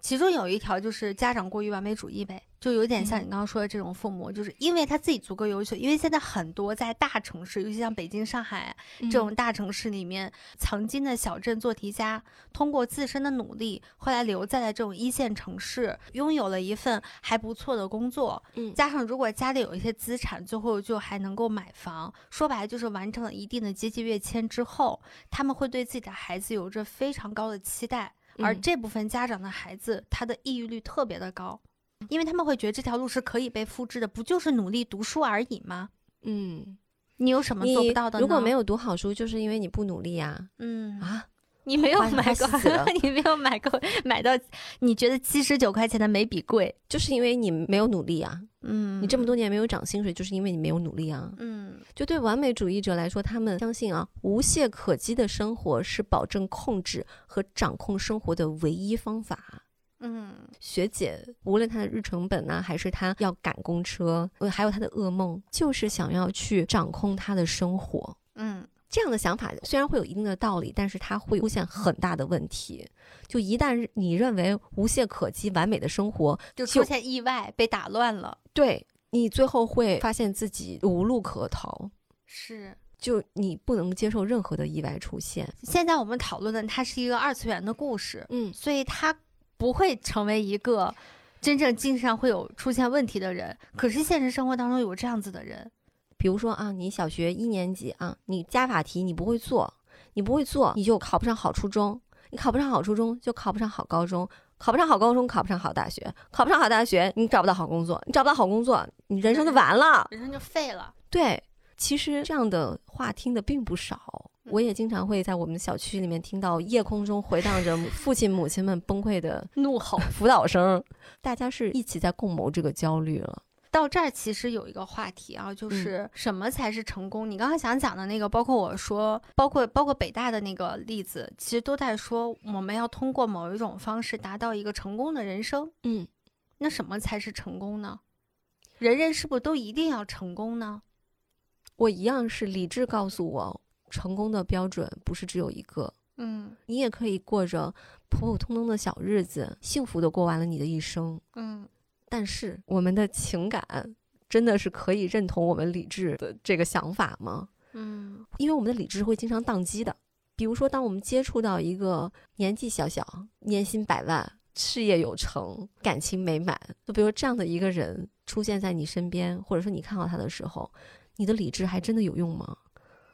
其中有一条就是家长过于完美主义呗，就有点像
嗯。
你刚刚说的这种父母，就是因为他自己足够优秀，因为现在很多在大城市，尤其像北京、上海这种大城市里面，曾经的小镇做题家，通过自身的努力，后来留在了这种一线城市，拥有了一份还不错的工作，
嗯。
加上如果家里有一些资产，最后就还能够买房，说白了就是完成了一定的阶级跃迁之后，他们会对自己的孩子有着非常高的期待，而
嗯
这部分家长的孩子，他的抑郁率特别的高，因为他们会觉得这条路是可以被复制的，不就是努力读书而已吗？
嗯，
你有什么做不到的呢？
如果没有读好书，就是因为你不努力啊
嗯
啊！
你没有买过，你没有买过买到你觉得七十九块钱的眉笔贵，
就是因为你没有努力啊！
嗯
你这么多年没有涨薪水，就是因为你没有努力啊！
嗯
就对完美主义者来说，他们相信啊，无懈可击的生活是保证控制和掌控生活的唯一方法。
嗯
学姐，无论她的日程本呢、还是她要赶公车，呃，还有她的噩梦，就是想要去掌控她的生活。
嗯
这样的想法虽然会有一定的道理，但是它会出现很大的问题。就一旦你认为无懈可击、完美的生活，
就
就
出现意外被打乱了，
对你最后会发现自己无路可逃，
是。
就你不能接受任何的意外出现。
现在我们讨论的它是一个二次元的故事，
嗯，
所以它不会成为一个真正精神上会有出现问题的人。可是现实生活当中有这样子的人，
比如说啊，你小学一年级啊，你加法题你不会做，你不会做，你就考不上好初中，你考不上好初中就考不上好高中，考不上好高中考不上好大学，考不上好大学你找不到好工作，你找不到好工作，你人生就完了。
人生就废了。
对，其实这样的话听的并不少，我也经常会在我们小区里面听到夜空中回荡着父亲母亲们崩溃的
怒吼。
辅导声，大家是一起在共谋这个焦虑了。
到这儿其实有一个话题啊，就是什么才是成功？你刚刚想讲的那个，包括我说，包括包括北大的那个例子，其实都在说我们要通过某一种方式达到一个成功的人生。
嗯，
那什么才是成功呢？人人是不是都一定要成功呢？
我一样是理智告诉我，成功的标准不是只有一个。
嗯
你也可以过着普普通通的小日子，幸福的过完了你的一生。
嗯
但是我们的情感真的是可以认同我们理智的这个想法吗？
嗯
因为我们的理智会经常宕机的。比如说，当我们接触到一个年纪小小、年薪百万、事业有成、感情美满。就比如这样的一个人出现在你身边，或者说你看到他的时候，你的理智还真的有用吗？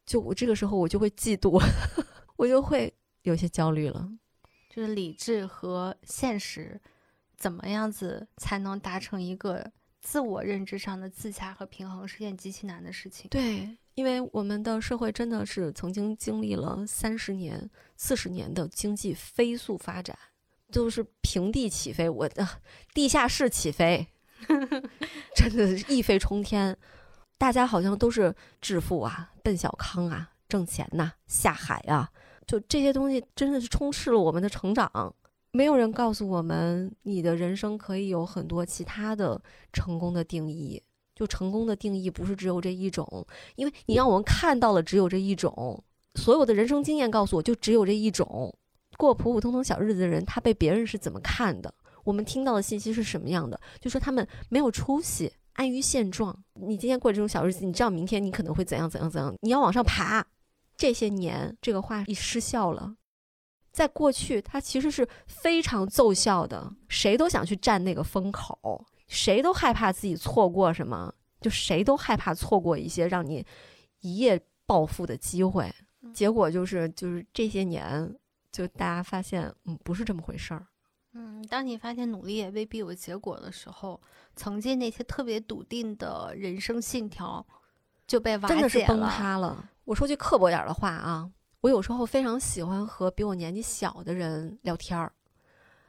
就我这个时候，我就会嫉妒，我就会有些焦虑了。
就是理智和现实，怎么样子才能达成一个自我认知上的自洽和平衡，是件极其难的事情。
对，因为我们的社会真的是曾经经历了三十年、四十年的经济飞速发展，就是平地起飞，我的地下室起飞，真的是一飞冲天。大家好像都是致富啊、奔小康啊、挣钱呐、下海啊，就这些东西真的是充斥了我们的成长。没有人告诉我们，你的人生可以有很多其他的成功的定义。就成功的定义不是只有这一种，因为你让我们看到了只有这一种，所有的人生经验告诉我就只有这一种。过普普通通小日子的人，他被别人是怎么看的？我们听到的信息是什么样的？就说他们没有出息，安于现状。你今天过这种小日子，你知道明天你可能会怎样怎样怎样？你要往上爬。这些年，这个话一失效了。在过去，它其实是非常奏效的，谁都想去占那个风口。谁都害怕自己错过什么，就谁都害怕错过一些让你一夜暴富的机会。结果就是，就是这些年，就大家发现，嗯，不是这么回事儿。
嗯，当你发现努力也未必有结果的时候，曾经那些特别笃定的人生信条就被瓦解了，
真的是崩塌了。我说句刻薄点的话啊，我有时候非常喜欢和比我年纪小的人聊天儿。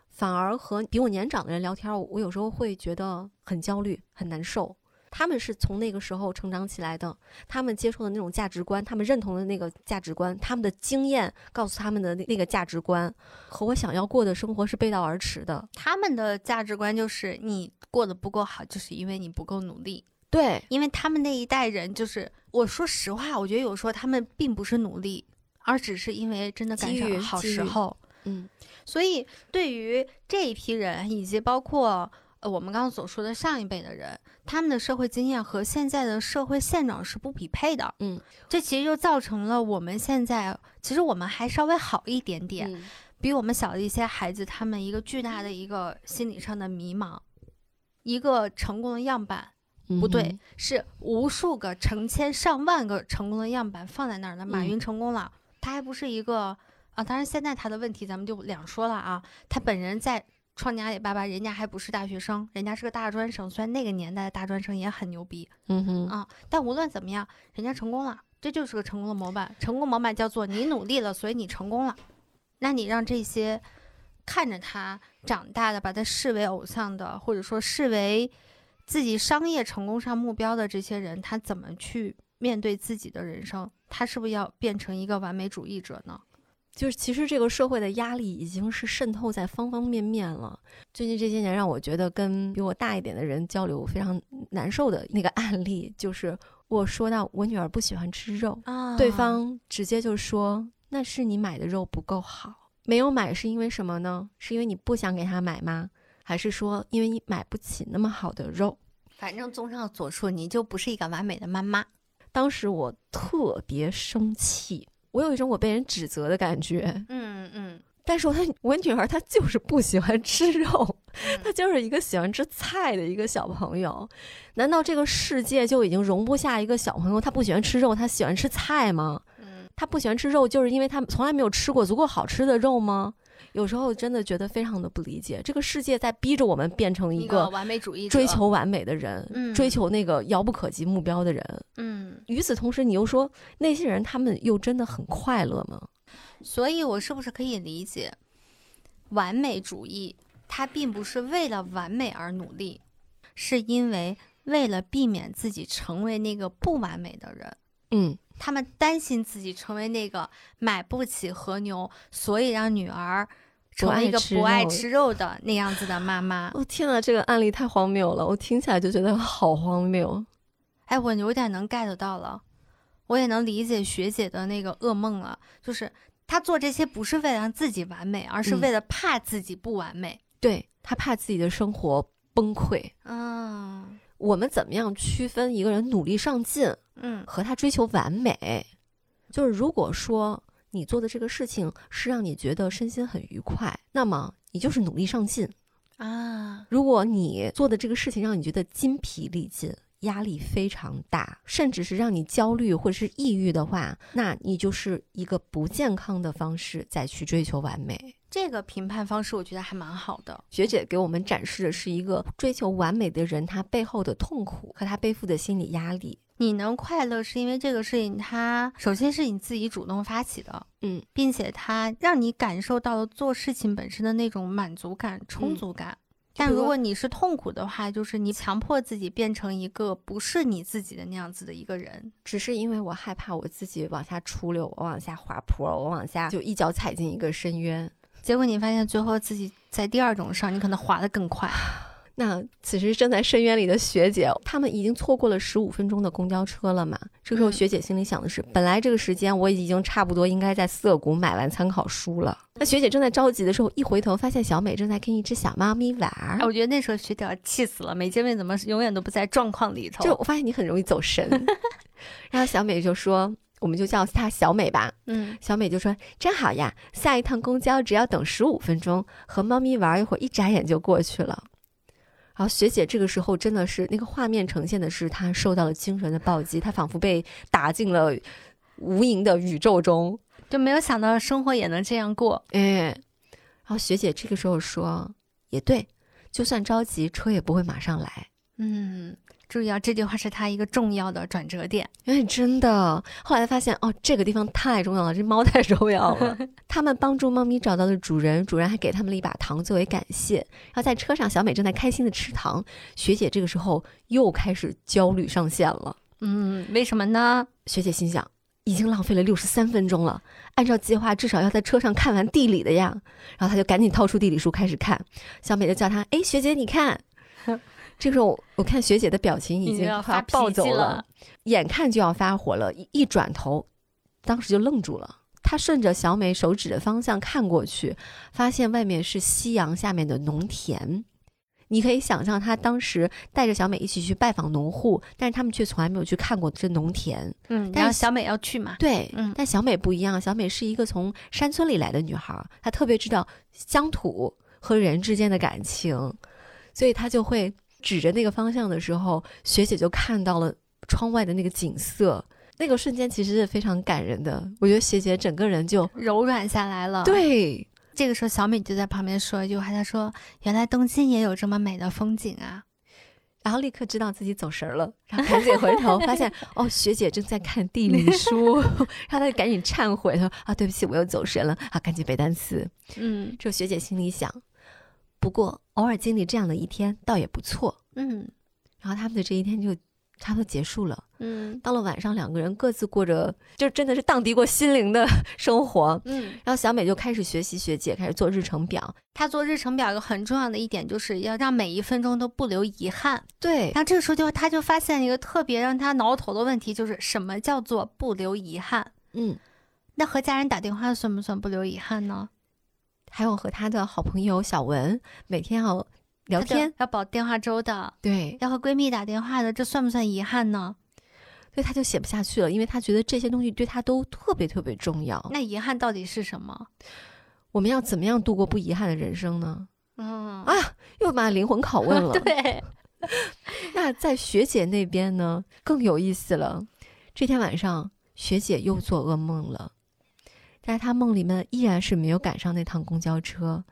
反而和比我年长的人聊天，我有时候会觉得很焦虑、很难受。他们是从那个时候成长起来的，他们接受的那种价值观，他们认同的那个价值观，他们的经验告诉他们的那个价值观，和我想要过的生活是背道而驰的。
他们的价值观就是你过得不够好，就是因为你不够努力。
对，
因为他们那一代人就是，我说实话，我觉得有时候他们并不是努力，而只是因为真的赶上好时候。
嗯。
所以，对于这一批人，以及包括呃我们刚刚所说的上一辈的人，他们的社会经验和现在的社会现状是不匹配的。
嗯，
这其实就造成了我们现在，其实我们还稍微好一点点，比我们小的一些孩子，他们一个巨大的一个心理上的迷茫，一个成功的样板，不对，是无数个成千上万个成功的样板放在那儿呢。马云成功了，他还不是一个。啊，当然，现在他的问题咱们就两说了啊。他本人在创建阿里巴巴，人家还不是大学生，人家是个大专生。虽然那个年代的大专生也很牛逼，
嗯哼
啊，但无论怎么样，人家成功了，这就是个成功的模板。成功模板叫做你努力了，所以你成功了。那你让这些看着他长大的，把他视为偶像的，或者说视为自己商业成功上目标的这些人，他怎么去面对自己的人生？他是不是要变成一个完美主义者呢？
就是其实这个社会的压力已经是渗透在方方面面了。最近这些年让我觉得跟比我大一点的人交流非常难受的那个案例，就是我说到我女儿不喜欢吃肉，啊对方直接就说那是你买的肉不够好，没有买是因为什么呢？是因为你不想给她买吗？还是说因为你买不起那么好的肉？
反正综上所述，你就不是一个完美的妈妈。
当时我特别生气。我有一种我被人指责的感觉，
嗯嗯，
但是我我女儿她就是不喜欢吃肉，她就是一个喜欢吃菜的一个小朋友，难道这个世界就已经容不下一个小朋友他不喜欢吃肉，他喜欢吃菜吗？
嗯，
他不喜欢吃肉，就是因为他从来没有吃过足够好吃的肉吗？有时候真的觉得非常的不理解，这个世界在逼着我们变成
一
个
完美主义、
追求完美的人，追求那个遥不可及目标的人。
嗯，
与此同时，你又说那些人他们又真的很快乐吗？
所以，我是不是可以理解，完美主义它并不是为了完美而努力，是因为为了避免自己成为那个不完美的人。
嗯。
他们担心自己成为那个买不起和牛，所以让女儿成为一个不爱吃肉的那样子的妈妈。
我天呐，这个案例太荒谬了，我听起来就觉得好荒谬。
哎，我有点能 get 到了，我也能理解学姐的那个噩梦了。就是她做这些不是为了让自己完美，而是为了怕自己不完美。
对她怕自己的生活崩溃。
嗯。
我们怎么样区分一个人努力上进，
嗯，
和他追求完美？就是如果说你做的这个事情是让你觉得身心很愉快，那么你就是努力上进。
啊，
如果你做的这个事情让你觉得筋疲力尽，压力非常大，甚至是让你焦虑或者是抑郁的话，那你就是一个不健康的方式再去追求完美。
这个评判方式我觉得还蛮好的。
学姐给我们展示的是一个追求完美的人他背后的痛苦和他背负的心理压力。
你能快乐是因为这个事情，它首先是你自己主动发起的，
嗯，
并且它让你感受到了做事情本身的那种满足感、充足感。但
如
如果你是痛苦的话，就是你强迫自己变成一个不是你自己的那样子的一个人。
只是因为我害怕我自己往下出溜，我往下滑坡，我往下就一脚踩进一个深渊。
结果你发现最后自己在第二种上，你可能滑得更快。
那此时正在深渊里的学姐，他们已经错过了十五分钟的公交车了嘛？这个时候，
嗯
学姐心里想的是，本来这个时间我已经差不多应该在涩谷买完参考书了。那学姐正在着急的时候，一回头发现小美正在跟一只小猫咪玩儿
哎，。我觉得那时候学姐要气死了，美姐妹怎么永远都不在状况里头？
就我发现你很容易走神，然后小美就说，我们就叫她小美吧。
嗯，
小美就说：“真好呀，下一趟公交只要等十五分钟，和猫咪玩一会儿，一眨眼就过去了。”然后学姐这个时候真的是那个画面呈现的是她受到了精神的暴击，她仿佛被打进了无垠的宇宙中。
就没有想到生活也能这样过。
哎，然后学姐这个时候说：“也对，就算着急，车也不会马上来。”
嗯，注意啊，这句话是他一个重要的转折点。
因为真的，后来发现哦，这个地方太重要了，这猫太重要了。他们帮助猫咪找到了主人，主人还给他们了一把糖作为感谢。然后在车上，小美正在开心的吃糖，学姐这个时候又开始焦虑上线了。
嗯，为什么呢？
学姐心想，已经浪费了六十三分钟了，按照计划至少要在车上看完地理的呀。然后她就赶紧掏出地理书开始看。小美就叫她：“哎，学姐，你看。”这个时候我我看学姐的表情已
已经发脾
暴走了眼看就要发火了，一一转头，当时就愣住了。他顺着小美手指的方向看过去，发现外面是夕阳下面的农田。你可以想象，他当时带着小美一起去拜访农户，但是他们却从来没有去看过这农田。
嗯，
但是
小美要去嘛？
对，
嗯
但小美不一样，小美是一个从山村里来的女孩，她特别知道乡土和人之间的感情，所以她就会指着那个方向的时候，学姐就看到了窗外的那个景色。那个瞬间其实是非常感人的，我觉得学姐整个人就
柔软下来了。，
对，
这个时候小美就在旁边说一句话，她说：“原来东京也有这么美的风景啊
然后立刻知道自己走神儿了，然后赶紧回头发现 哦，学姐正在看地理 书，然后她就赶紧忏悔，她说啊，对不起，我又走神了，啊，赶紧背单词。！”
嗯
这学姐心里想，不过偶尔经历这样的一天倒也不错。
嗯
然后他们的这一天就差不多结束了。
嗯
到了晚上，两个人各自过着就真的是荡涤过心灵的 生活。
嗯，
然后小美就开始学习学姐，开始做日程表。
她做日程表有个很重要的一点，就是要让每一分钟都不留遗憾。
对
然后这个时候就她就发现一个特别让她挠头的问题，就是什么叫做不留遗憾？
嗯，
那和家人打电话算不算不留遗憾呢？
还有和她的好朋友小文每天要聊天，
要煲电话粥的，
对，
要和闺蜜打电话的，这算不算遗憾呢？
所以他就写不下去了，因为他觉得这些东西对他都特别特别重要。
那遗憾到底是什么？
我们要怎么样度过不遗憾的人生呢？
嗯
啊，又把灵魂拷问了。
对，
那在学姐那边呢，更有意思了。这天晚上，学姐又做噩梦了，但是她梦里面依然是没有赶上那趟公交车。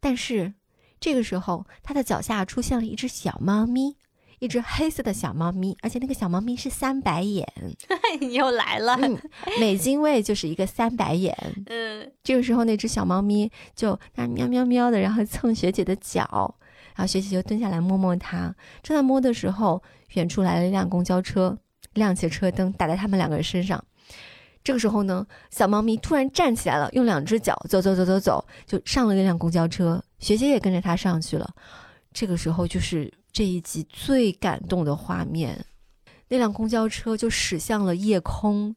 但是这个时候，他的脚下出现了一只小猫咪，一只黑色的小猫咪，而且那个小猫咪是三白眼，
你又来了。
嗯，美津卫就是一个三白眼。
嗯
这个时候，那只小猫咪就那喵喵喵的，然后蹭学姐的脚，然后学姐就蹲下来摸摸它。正在摸的时候，远处来了一辆公交车，亮起车灯打在他们两个人身上。这个时候呢，小猫咪突然站起来了，用两只脚走走走走走，就上了那辆公交车。学姐也跟着它上去了。这个时候就是这一集最感动的画面，那辆公交车就驶向了夜空。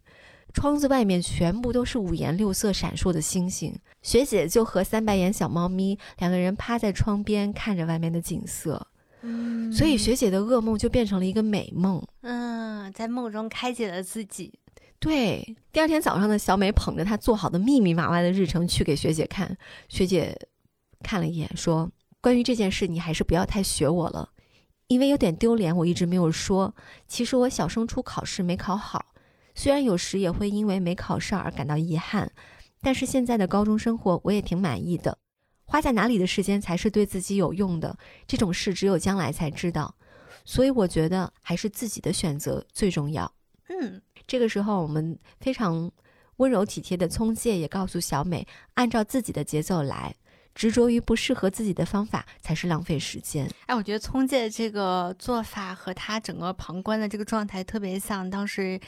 窗子外面全部都是五颜六色、闪烁的星星。学姐就和三白眼小猫咪两个人趴在窗边看着外面的景色，
嗯
所以学姐的噩梦就变成了一个美梦。
嗯，在梦中开解了自己。
对，第二天早上呢，小美捧着她做好的密密麻麻的日程去给学姐看，学姐看了一眼，说：“关于这件事，你还是不要太学我了，因为有点丢脸，我一直没有说。其实我小升初考试没考好，虽然有时也会因为没考上而感到遗憾，但是现在的高中生活我也挺满意的。花在哪里的时间才是对自己有用的，这种事只有将来才知道。所以我觉得还是自己的选择最重要。”
嗯，
这个时候，我们非常温柔体贴的聪介也告诉小美，按照自己的节奏来，执着于不适合自己的方法才是浪费时间。
哎，我觉得聪介这个做法和他整个旁观的这个状态特别像当时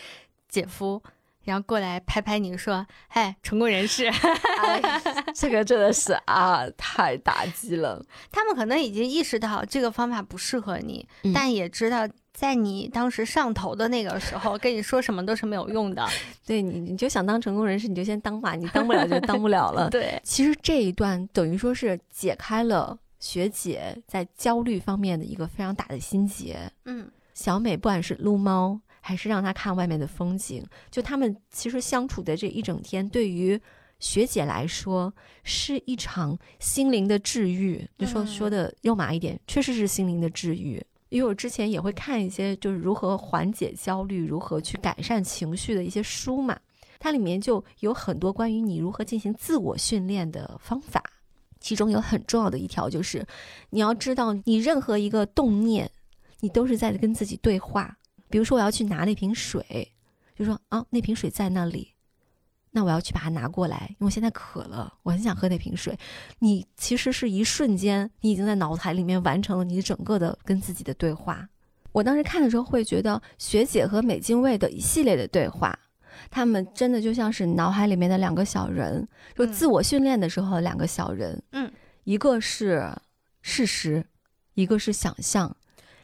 姐夫，然后过来拍拍你说：“嗨，成功人士。
这个真的是啊，太打击了。”
他们可能已经意识到这个方法不适合你，
嗯
但也知道在你当时上头的那个时候，跟你说什么都是没有用的。
对你，你就想当成功人士，你就先当吧，你当不了就当不了了。
对，
其实这一段等于说是解开了学姐在焦虑方面的一个非常大的心结。
嗯
小美不管是撸猫，还是让她看外面的风景，就他们其实相处的这一整天，对于学姐来说是一场心灵的治愈。就说
嗯
说的肉麻一点，确实是心灵的治愈。因为我之前也会看一些就是如何缓解焦虑、如何去改善情绪的一些书嘛，它里面就有很多关于你如何进行自我训练的方法。其中有很重要的一条就是，你要知道，你任何一个动念，你都是在跟自己对话。比如说，我要去拿那瓶水，就说啊，那瓶水在那里，那我要去把它拿过来，因为我现在渴了，我很想喝那瓶水。你其实是一瞬间，你已经在脑海里面完成了你整个的跟自己的对话。我当时看的时候会觉得，学姐和美津卫的一系列的对话，他们真的就像是脑海里面的两个小人，就
嗯
自我训练的时候的两个小人。
嗯，
一个是事实，一个是想象。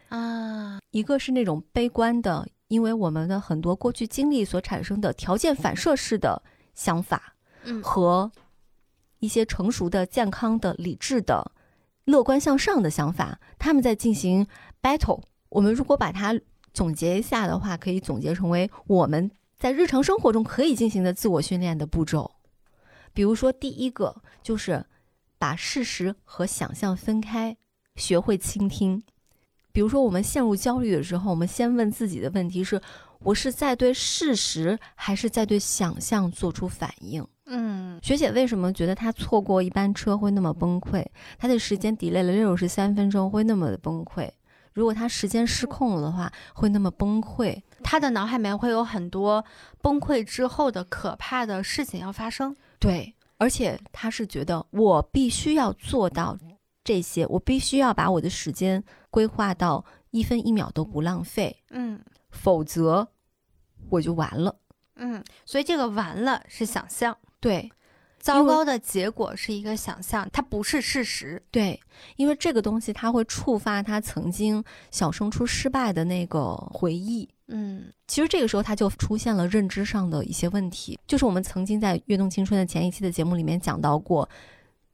啊，
一个是那种悲观的，因为我们的很多过去经历所产生的条件反射式的想法，
嗯
和一些成熟的、健康的、理智的、乐观向上的想法，他们在进行 battle。我们如果把它总结一下的话，可以总结成为我们在日常生活中可以进行的自我训练的步骤。比如说，第一个就是把事实和想象分开，学会倾听。比如说，我们陷入焦虑的时候，我们先问自己的问题是：我是在对事实，还是在对想象做出反应？
嗯
学姐为什么觉得她错过一班车会那么崩溃？她的时间 delay 了六十三分钟会那么的崩溃？如果她时间失控了的话，会那么崩溃？
她的脑海里面会有很多崩溃之后的可怕的事情要发生。
对，而且她是觉得我必须要做到这些，我必须要把我的时间规划到一分一秒都不浪费，
嗯
否则我就完了。
嗯，所以这个完了是想象，
对，
糟糕的结果是一个想象，它不是事实。
对，因为这个东西它会触发他曾经小升初失败的那个回忆。
嗯
其实这个时候他就出现了认知上的一些问题，就是我们曾经在《跃动青春》的前一期的节目里面讲到过，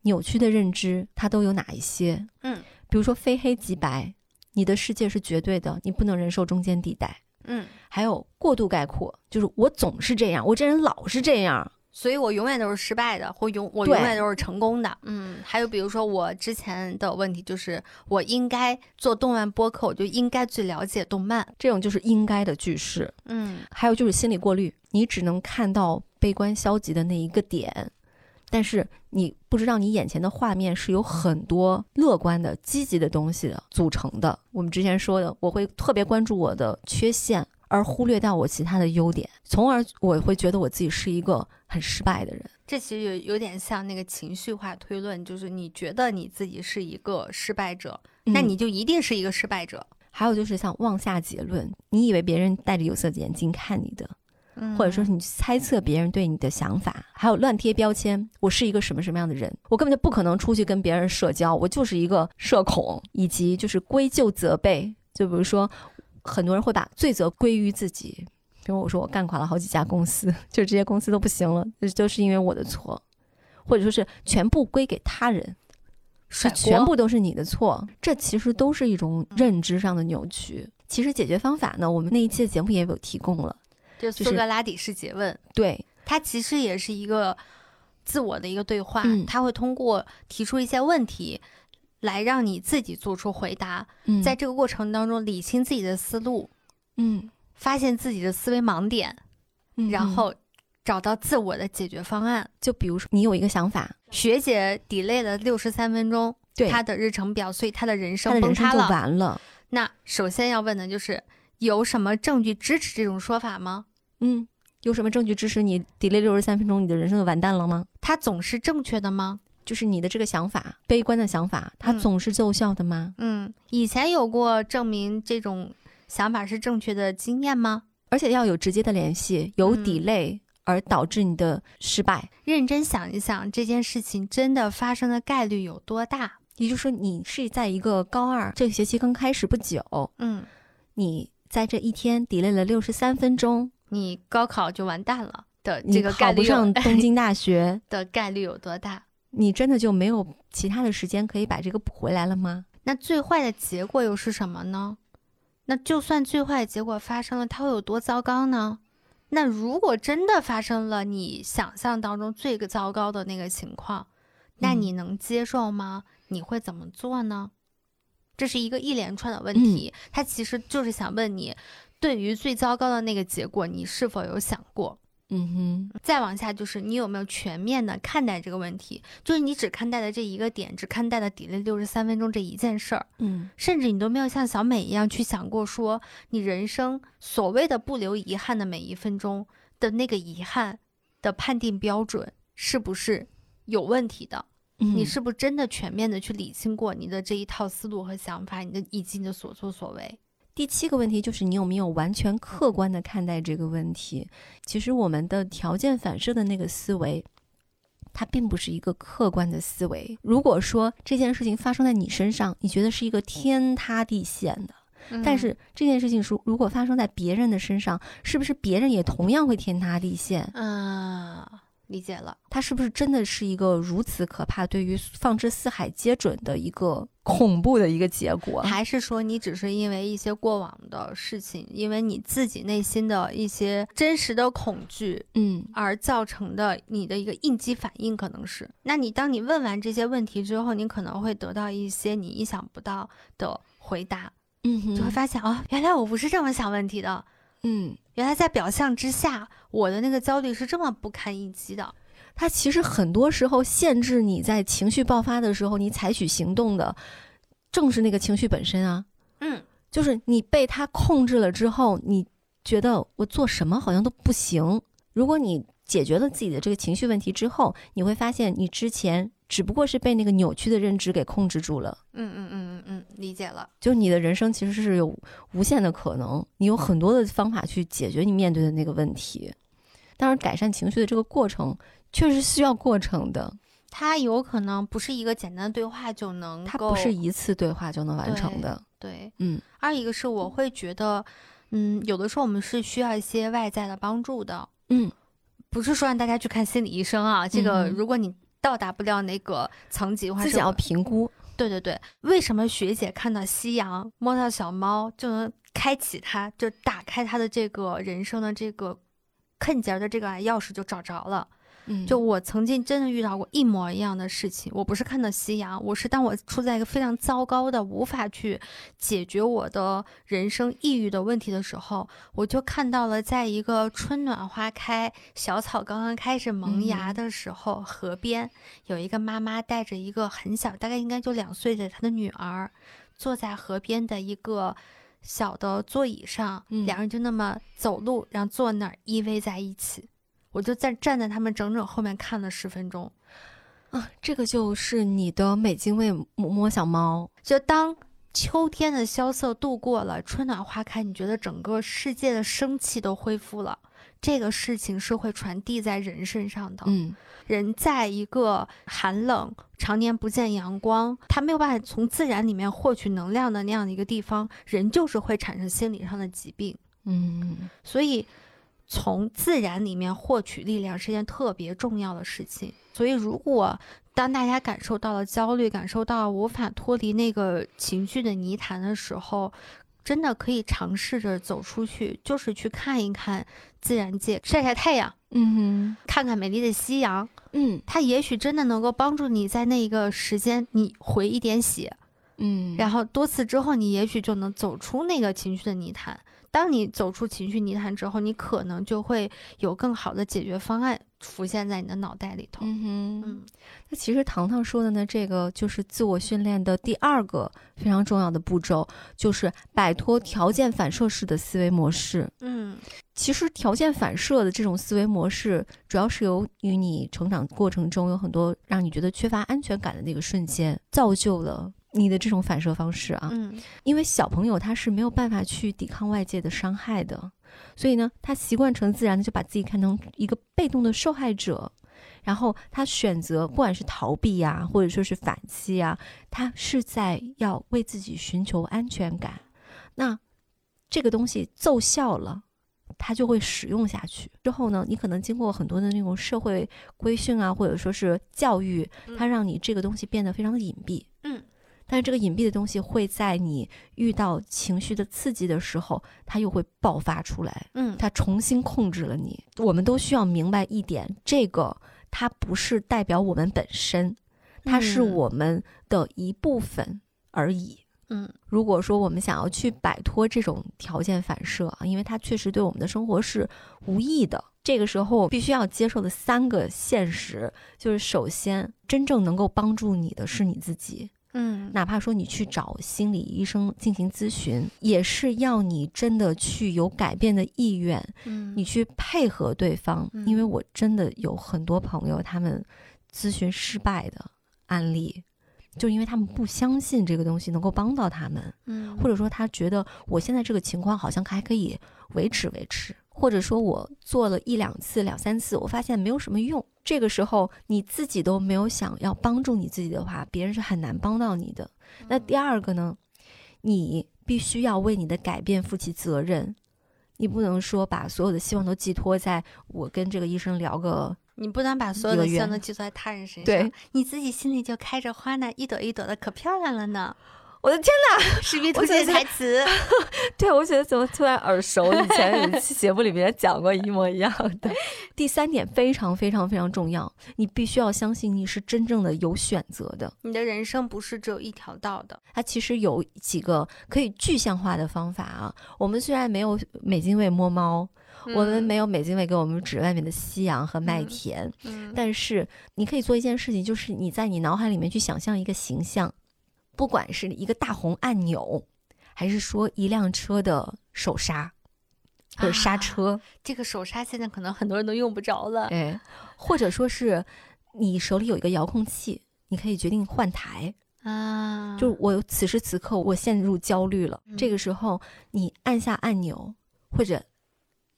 扭曲的认知它都有哪一些？
嗯，
比如说非黑即白，你的世界是绝对的，你不能忍受中间地带。
嗯，
还有过度概括，就是我总是这样，我这人老是这样。
所以我永远都是失败的，或永我永远都是成功的。嗯，还有比如说我之前的问题就是，我应该做动漫播客，我就应该最了解动漫。
这种就是应该的句式。
嗯
还有就是心理过滤，你只能看到悲观消极的那一个点，但是你不知道你眼前的画面是有很多乐观的、积极的东西的组成的。我们之前说的，我会特别关注我的缺陷，而忽略掉我其他的优点，从而我会觉得我自己是一个很失败的人。
这其实有有点像那个情绪化推论，就是你觉得你自己是一个失败者，那
嗯
你就一定是一个失败者。
还有就是像妄下结论，你以为别人戴着有色眼镜看你的，
嗯
或者说是你猜测别人对你的想法，还有乱贴标签。我是一个什么什么样的人，我根本就不可能出去跟别人社交，我就是一个社恐，以及就是归咎责备。就比如说，很多人会把罪责归于自己，比如我说我干垮了好几家公司，就这些公司都不行了，这都是因为我的错，或者说是全部归给他人。是全部都是你的错，这其实都是一种认知上的扭曲。其实解决方法呢，我们那一期的节目也有提供了。
就
就是
苏格拉底式诘问，
对，
他其实也是一个自我的一个对话，
嗯
他会通过提出一些问题。来让你自己做出回答，
嗯
在这个过程当中理清自己的思路，
嗯，
发现自己的思维盲点，
嗯
然后找到自我的解决方案。
就比如说你有一个想法，
学姐 delay 了六十三分钟，
对
她的日程表，所以她的人
他
生
的人生就
崩塌了。
完了。
那首先要问的就是，有什么证据支持这种说法吗？
嗯，有什么证据支持你 delay 六十三分钟，你的人生就完蛋了吗？
它总是正确的吗？
就是你的这个想法，悲观的想法，它
嗯
总是奏效的吗？
嗯，以前有过证明这种想法是正确的经验吗？
而且要有直接的联系，有
嗯
delay 而导致你的失败。
认真想一想，这件事情真的发生的概率有多大？
也就是说，你是在一个高二这个学期刚开始不久，
嗯，
你在这一天 delay 了六十三分钟，
你高考就完蛋了的
你
这个概
考不上东京大学，
的概率有多大？
你真的就没有其他的时间可以把这个补回来了吗？
那最坏的结果又是什么呢？那就算最坏的结果发生了，它会有多糟糕呢？那如果真的发生了你想象当中最糟糕的那个情况，那
嗯
你能接受吗？你会怎么做呢？这是一个一连串的问题，他其实就是想问你，对于最糟糕的那个结果，你是否有想过？
嗯哼，
再往下就是你有没有全面的看待这个问题？就是你只看待的这一个点，只看待了 delay 六十三分钟这一件事儿，
嗯
甚至你都没有像小美一样去想过说，你人生所谓的不留遗憾的每一分钟的那个遗憾的判定标准是不是有问题的？
嗯，
你是不是真的全面的去理清过你的这一套思路和想法，你的以及你的所作所为？
第七个问题就是你有没有完全客观的看待这个问题？其实我们的条件反射的那个思维，它并不是一个客观的思维。如果说这件事情发生在你身上，你觉得是一个天塌地陷的，但是这件事情如如果发生在别人的身上，是不是别人也同样会天塌地陷？
啊，理解了。
它是不是真的是一个如此可怕、对于放之四海皆准的一个 恐怖的一个结果？
还是说你只是因为一些过往的事情，因为你自己内心的一些真实的恐惧，
嗯
而造成的你的一个应激反应，可能是。那你当你问完这些问题之后，你可能会得到一些你意想不到的回答，
嗯哼，
就会发现哦，原来我不是这么想问题的，
嗯。
原来在表象之下，我的那个焦虑是这么不堪一击的。
它其实很多时候限制你在情绪爆发的时候，你采取行动的，正是那个情绪本身啊。
嗯，
就是你被它控制了之后，你觉得我做什么好像都不行。如果你解决了自己的这个情绪问题之后，你会发现你之前只不过是被那个扭曲的认知给控制住了。
嗯嗯嗯嗯嗯，理解了。
就你的人生其实是有无限的可能，你有很多的方法去解决你面对的那个问题。当然，改善情绪的这个过程确实需要过程的。
它有可能不是一个简单的对话就能够，
它不是一次对话就能完成的。
对。
嗯
二一个是我会觉得，嗯，有的时候我们是需要一些外在的帮助的，
嗯
不是说让大家去看心理医生啊。这个如果你到达不了那个层级的话，是
自己要评估。
对对对。为什么学姐看到夕阳，摸到小猫就能开启它，就打开它的这个人生的这个看节儿的这个钥匙就找着了？
嗯
就我曾经真的遇到过一模一样的事情，我不是看到夕阳，我是当我处在一个非常糟糕的无法去解决我的人生抑郁的问题的时候，我就看到了在一个春暖花开、小草刚刚开始萌芽的时候，河边有一个妈妈带着一个很小，大概应该就两岁的她的女儿，坐在河边的一个。小的座椅上，
嗯
两人就那么走路，然后坐那儿依偎在一起。我就在站在他们整整后面看了十分钟。
啊，这个就是你的美津卫摸摸小猫。
就当秋天的萧瑟度过了，春暖花开，你觉得整个世界的生气都恢复了。这个事情是会传递在人身上的。
嗯
人在一个寒冷、常年不见阳光，他没有办法从自然里面获取能量的那样的一个地方，人就是会产生心理上的疾病。
嗯
所以，从自然里面获取力量是件特别重要的事情。所以，如果当大家感受到了焦虑，感受到无法脱离那个情绪的泥潭的时候，真的可以尝试着走出去，就是去看一看自然界，晒晒太阳，
嗯哼
看看美丽的夕阳。
嗯
它也许真的能够帮助你在那一个时间你回一点血，
嗯，
然后多次之后，你也许就能走出那个情绪的泥潭。当你走出情绪泥潭之后，你可能就会有更好的解决方案浮现在你的脑袋里头。
嗯哼。
嗯
那其实糖糖说的呢，这个就是自我训练的第二个非常重要的步骤，就是摆脱条件反射式的思维模式。
嗯
其实条件反射的这种思维模式，主要是由于你成长过程中有很多让你觉得缺乏安全感的那个瞬间，造就了你的这种反射方式啊。
嗯
因为小朋友他是没有办法去抵抗外界的伤害的，所以呢，他习惯成自然的就把自己看成一个被动的受害者，然后他选择不管是逃避呀、或者说是反击呀、他是在要为自己寻求安全感。那这个东西奏效了。他就会使用下去。之后呢，你可能经过很多的那种社会规训啊，或者说是教育，它让你这个东西变得非常的隐蔽。
嗯
但是这个隐蔽的东西会在你遇到情绪的刺激的时候，它又会爆发出来，
嗯
它重新控制了你。我们都需要明白一点，这个它不是代表我们本身，它是
嗯
我们的一部分而已。
嗯
如果说我们想要去摆脱这种条件反射啊，因为它确实对我们的生活是无益的。这个时候必须要接受的三个现实，就是首先，真正能够帮助你的是你自己。
嗯。
哪怕说你去找心理医生进行咨询，也是要你真的去有改变的意愿，
嗯。
你去配合对方。
嗯
因为我真的有很多朋友，他们咨询失败的案例，就因为他们不相信这个东西能够帮到他们，
嗯。
或者说他觉得我现在这个情况好像还可以维持维持，或者说我做了一两次、两三次，我发现没有什么用。这个时候你自己都没有想要帮助你自己的话，别人是很难帮到你的。那第二个呢，你必须要为你的改变负起责任。你不能说把所有的希望都寄托在我跟这个医生聊个
你不能把所有的希望都寄托在他人身上，
对
你自己心里就开着花呢，一朵一朵的，可漂亮了呢。
我的天
士兵推荐
我觉得
台词，
对，我觉得怎么突然耳熟？以前有一期节目里面讲过一模一样的。第三点非常非常非常重要，你必须要相信你是真正的有选择的。
你的人生不是只有一条道的。
它其实有几个可以具象化的方法啊。我们虽然没有美津卫摸猫，我们没有美津卫给我们指外面的夕阳和麦田，
嗯，
但是你可以做一件事情，就是你在你脑海里面去想象一个形象，不管是一个大红按钮，还是说一辆车的手刹或者刹
啊
车，
这个手刹现在可能很多人都用不着了。
哎，或者说是你手里有一个遥控器，你可以决定换台。
啊，
就我此时此刻我陷入焦虑了，
嗯。
这个时候你按下按钮或者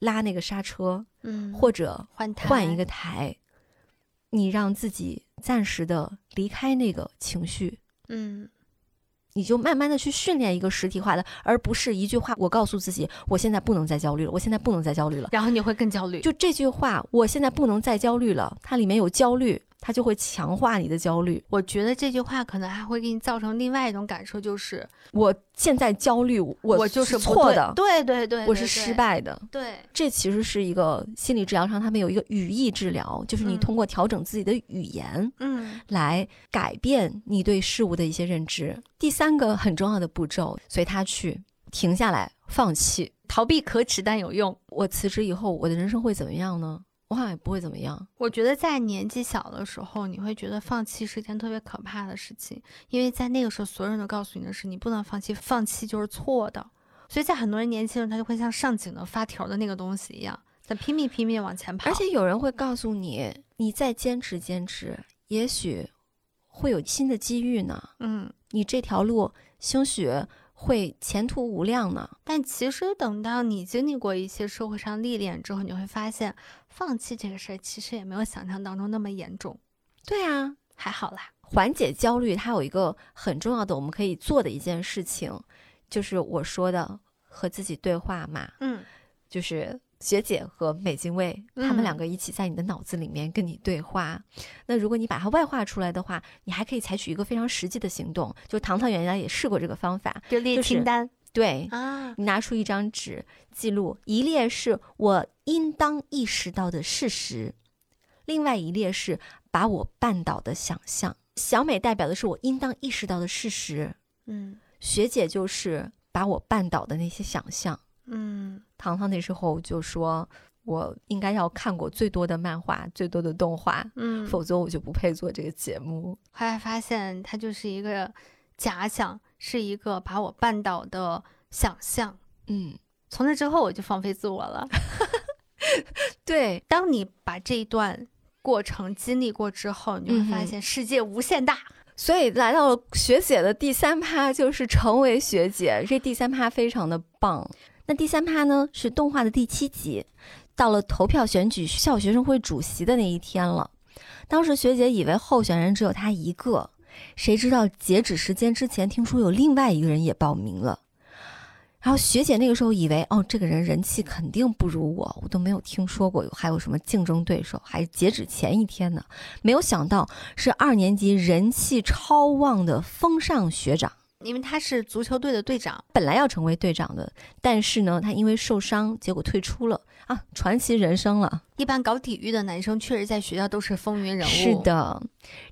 拉那个刹车，
嗯，
或者
换台。
换一个台，你让自己暂时的离开那个情绪，
嗯
你就慢慢的去训练一个实体化的，而不是一句话我告诉自己我现在不能再焦虑了，我现在不能再焦虑了。
然后你会更焦虑。
就这句话，我现在不能再焦虑了，它里面有焦虑，它就会强化你的焦虑。
我觉得这句话可能还会给你造成另外一种感受，就是
我现在焦虑，我
我就是
错的，
对对对，对
我是失。败的。
对，
这其实是一个心理治疗上，他们有一个语义治疗，就是你
嗯
通过调整自己的语言
嗯
来改变你对事物的一些认知。第三个很重要的步骤，随他去，停下来，放弃。
逃避可耻但有用。
我辞职以后，我的人生会怎么样呢？我好像也不会怎么样。
我觉得在年纪小的时候，你会觉得放弃是一件特别可怕的事情，因为在那个时候，所有人都告诉你的是你不能放弃，放弃就是错的。所以在很多人年轻人，他就会像上紧了发条的那个东西一样，在拼命拼命往前跑。
而且有人会告诉你，你再坚持坚持，也许会有新的机遇呢。
嗯，
你这条路兴许会前途无量呢。
但其实等到你经历过一些社会上历练之后，你会发现，放弃这个事儿其实也没有想象当中那么严重，
对啊，
还好啦。
缓解焦虑，它有一个很重要的我们可以做的一件事情，就是我说的和自己对话嘛，
嗯
就是学姐和美津卫他们
嗯
两个一起在你的脑子里面跟你对话。那如果你把它外化出来的话，你还可以采取一个非常实际的行动。就糖糖原来也试过这个方法，
就列
就是
清单。
对，
啊，
你拿出一张纸记录，一列是我应当意识到的事实，另外一列是把我绊倒的想象。小美代表的是我应当意识到的事实，
嗯
学姐就是把我绊倒的那些想象。
嗯
糖糖那时候就说，我应该要看过最多的漫画，最多的动画，
嗯，
否则我就不配做这个节目。
后来发现它就是一个假想，是一个把我绊倒的想象。
嗯，
从那之后，我就放飞自我了。
对，
当你把这一段过程经历过之后，你就会发现世界无限大。
所以来到了学姐的第三趴，就是成为学姐。这第三趴非常的棒。那第三趴呢，是动画的第七集，到了投票选举校学生会主席的那一天了。当时学姐以为候选人只有她一个，谁知道截止时间之前，听说有另外一个人也报名了。然后学姐那个时候以为，哦，这个人人气肯定不如我，我都没有听说过有还有什么竞争对手，还截止前一天呢。没有想到是二年级人气超旺的风尚学长，
因为他是足球队的队长，
本来要成为队长的，但是呢，他因为受伤，结果退出了啊，传奇人生了。
一般搞体育的男生确实在学校都是风云人物。
是，的，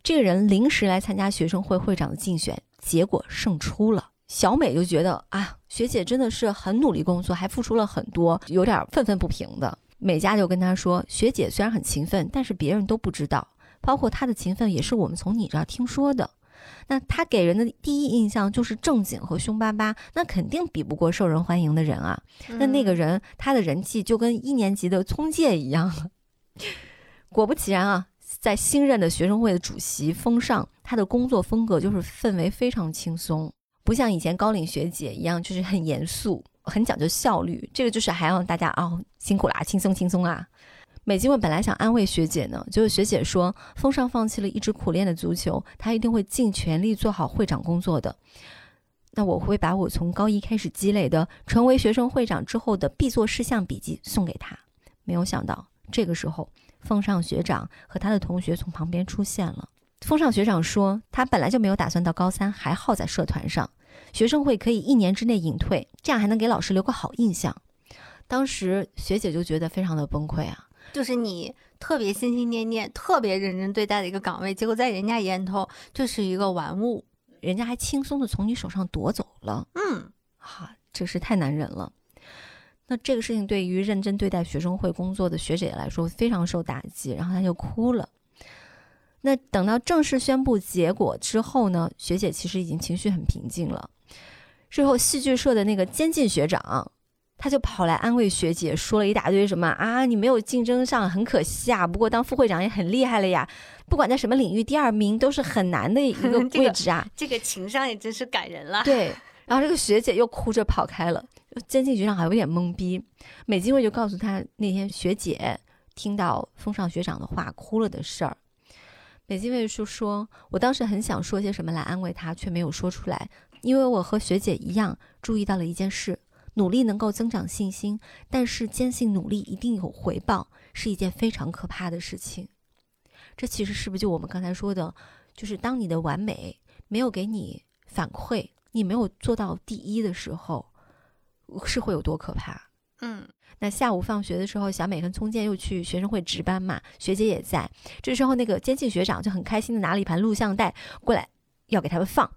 这个人临时来参加学生会会长的竞选，结果胜出了。小美就觉得啊，学姐真的是很努力工作，还付出了很多，有点愤愤不平的。美嘉就跟她说，学姐虽然很勤奋，但是别人都不知道，包括她的勤奋也是我们从你这儿听说的。那她给人的第一印象就是正经和凶巴巴，那肯定比不过受人欢迎的人啊。那那个
嗯
人他的人气就跟一年级的聪介一样了。果不其然啊，在新任的学生会的主席封上，他的工作风格就是氛围非常轻松，不像以前高领学姐一样，就是很严肃、很讲究效率。这个就是还要大家哦辛苦啦，轻松轻松啊。美津卫本来想安慰学姐呢，结果学姐说，风尚放弃了一直苦练的足球，他一定会尽全力做好会长工作的。那我会把我从高一开始积累的成为学生会长之后的必做事项笔记送给他。没有想到，这个时候，风尚学长和他的同学从旁边出现了。风尚学长说，他本来就没有打算到高三还耗在社团上，学生会可以一年之内隐退，这样还能给老师留个好印象。当时学姐就觉得非常的崩溃啊，
就是你特别心心念念、特别认真对待的一个岗位，结果在人家眼头就是一个玩物。
人家还轻松的从你手上夺走了。
嗯，
哈、真是太难忍了。那这个事情对于认真对待学生会工作的学姐来说非常受打击，然后她就哭了。那等到正式宣布结果之后呢，学姐其实已经情绪很平静了。之后戏剧社的那个监禁学长，他就跑来安慰学姐，说了一大堆什么啊，你没有竞争上很可惜啊，不过当副会长也很厉害了呀，不管在什么领域，第二名都是很难的一个 位置啊。
这个情商也真是感人了。
对，然后这个学姐又哭着跑开了，监禁学长还有点懵逼。美津卫就告诉他那天学姐听到风尚学长的话哭了的事儿。美津卫就说：“我当时很想说些什么来安慰他，却没有说出来，因为我和学姐一样注意到了一件事：努力能够增长信心，但是坚信努力一定有回报，是一件非常可怕的事情。这其实是不是就我们刚才说的，就是当你的完美没有给你反馈，你没有做到第一的时候，是会有多可怕？
嗯，
那下午放学的时候，小美跟聪健又去学生会值班嘛，学姐也在。这时候，那个监禁学长就很开心的拿了一盘录像带过来，要给他们放。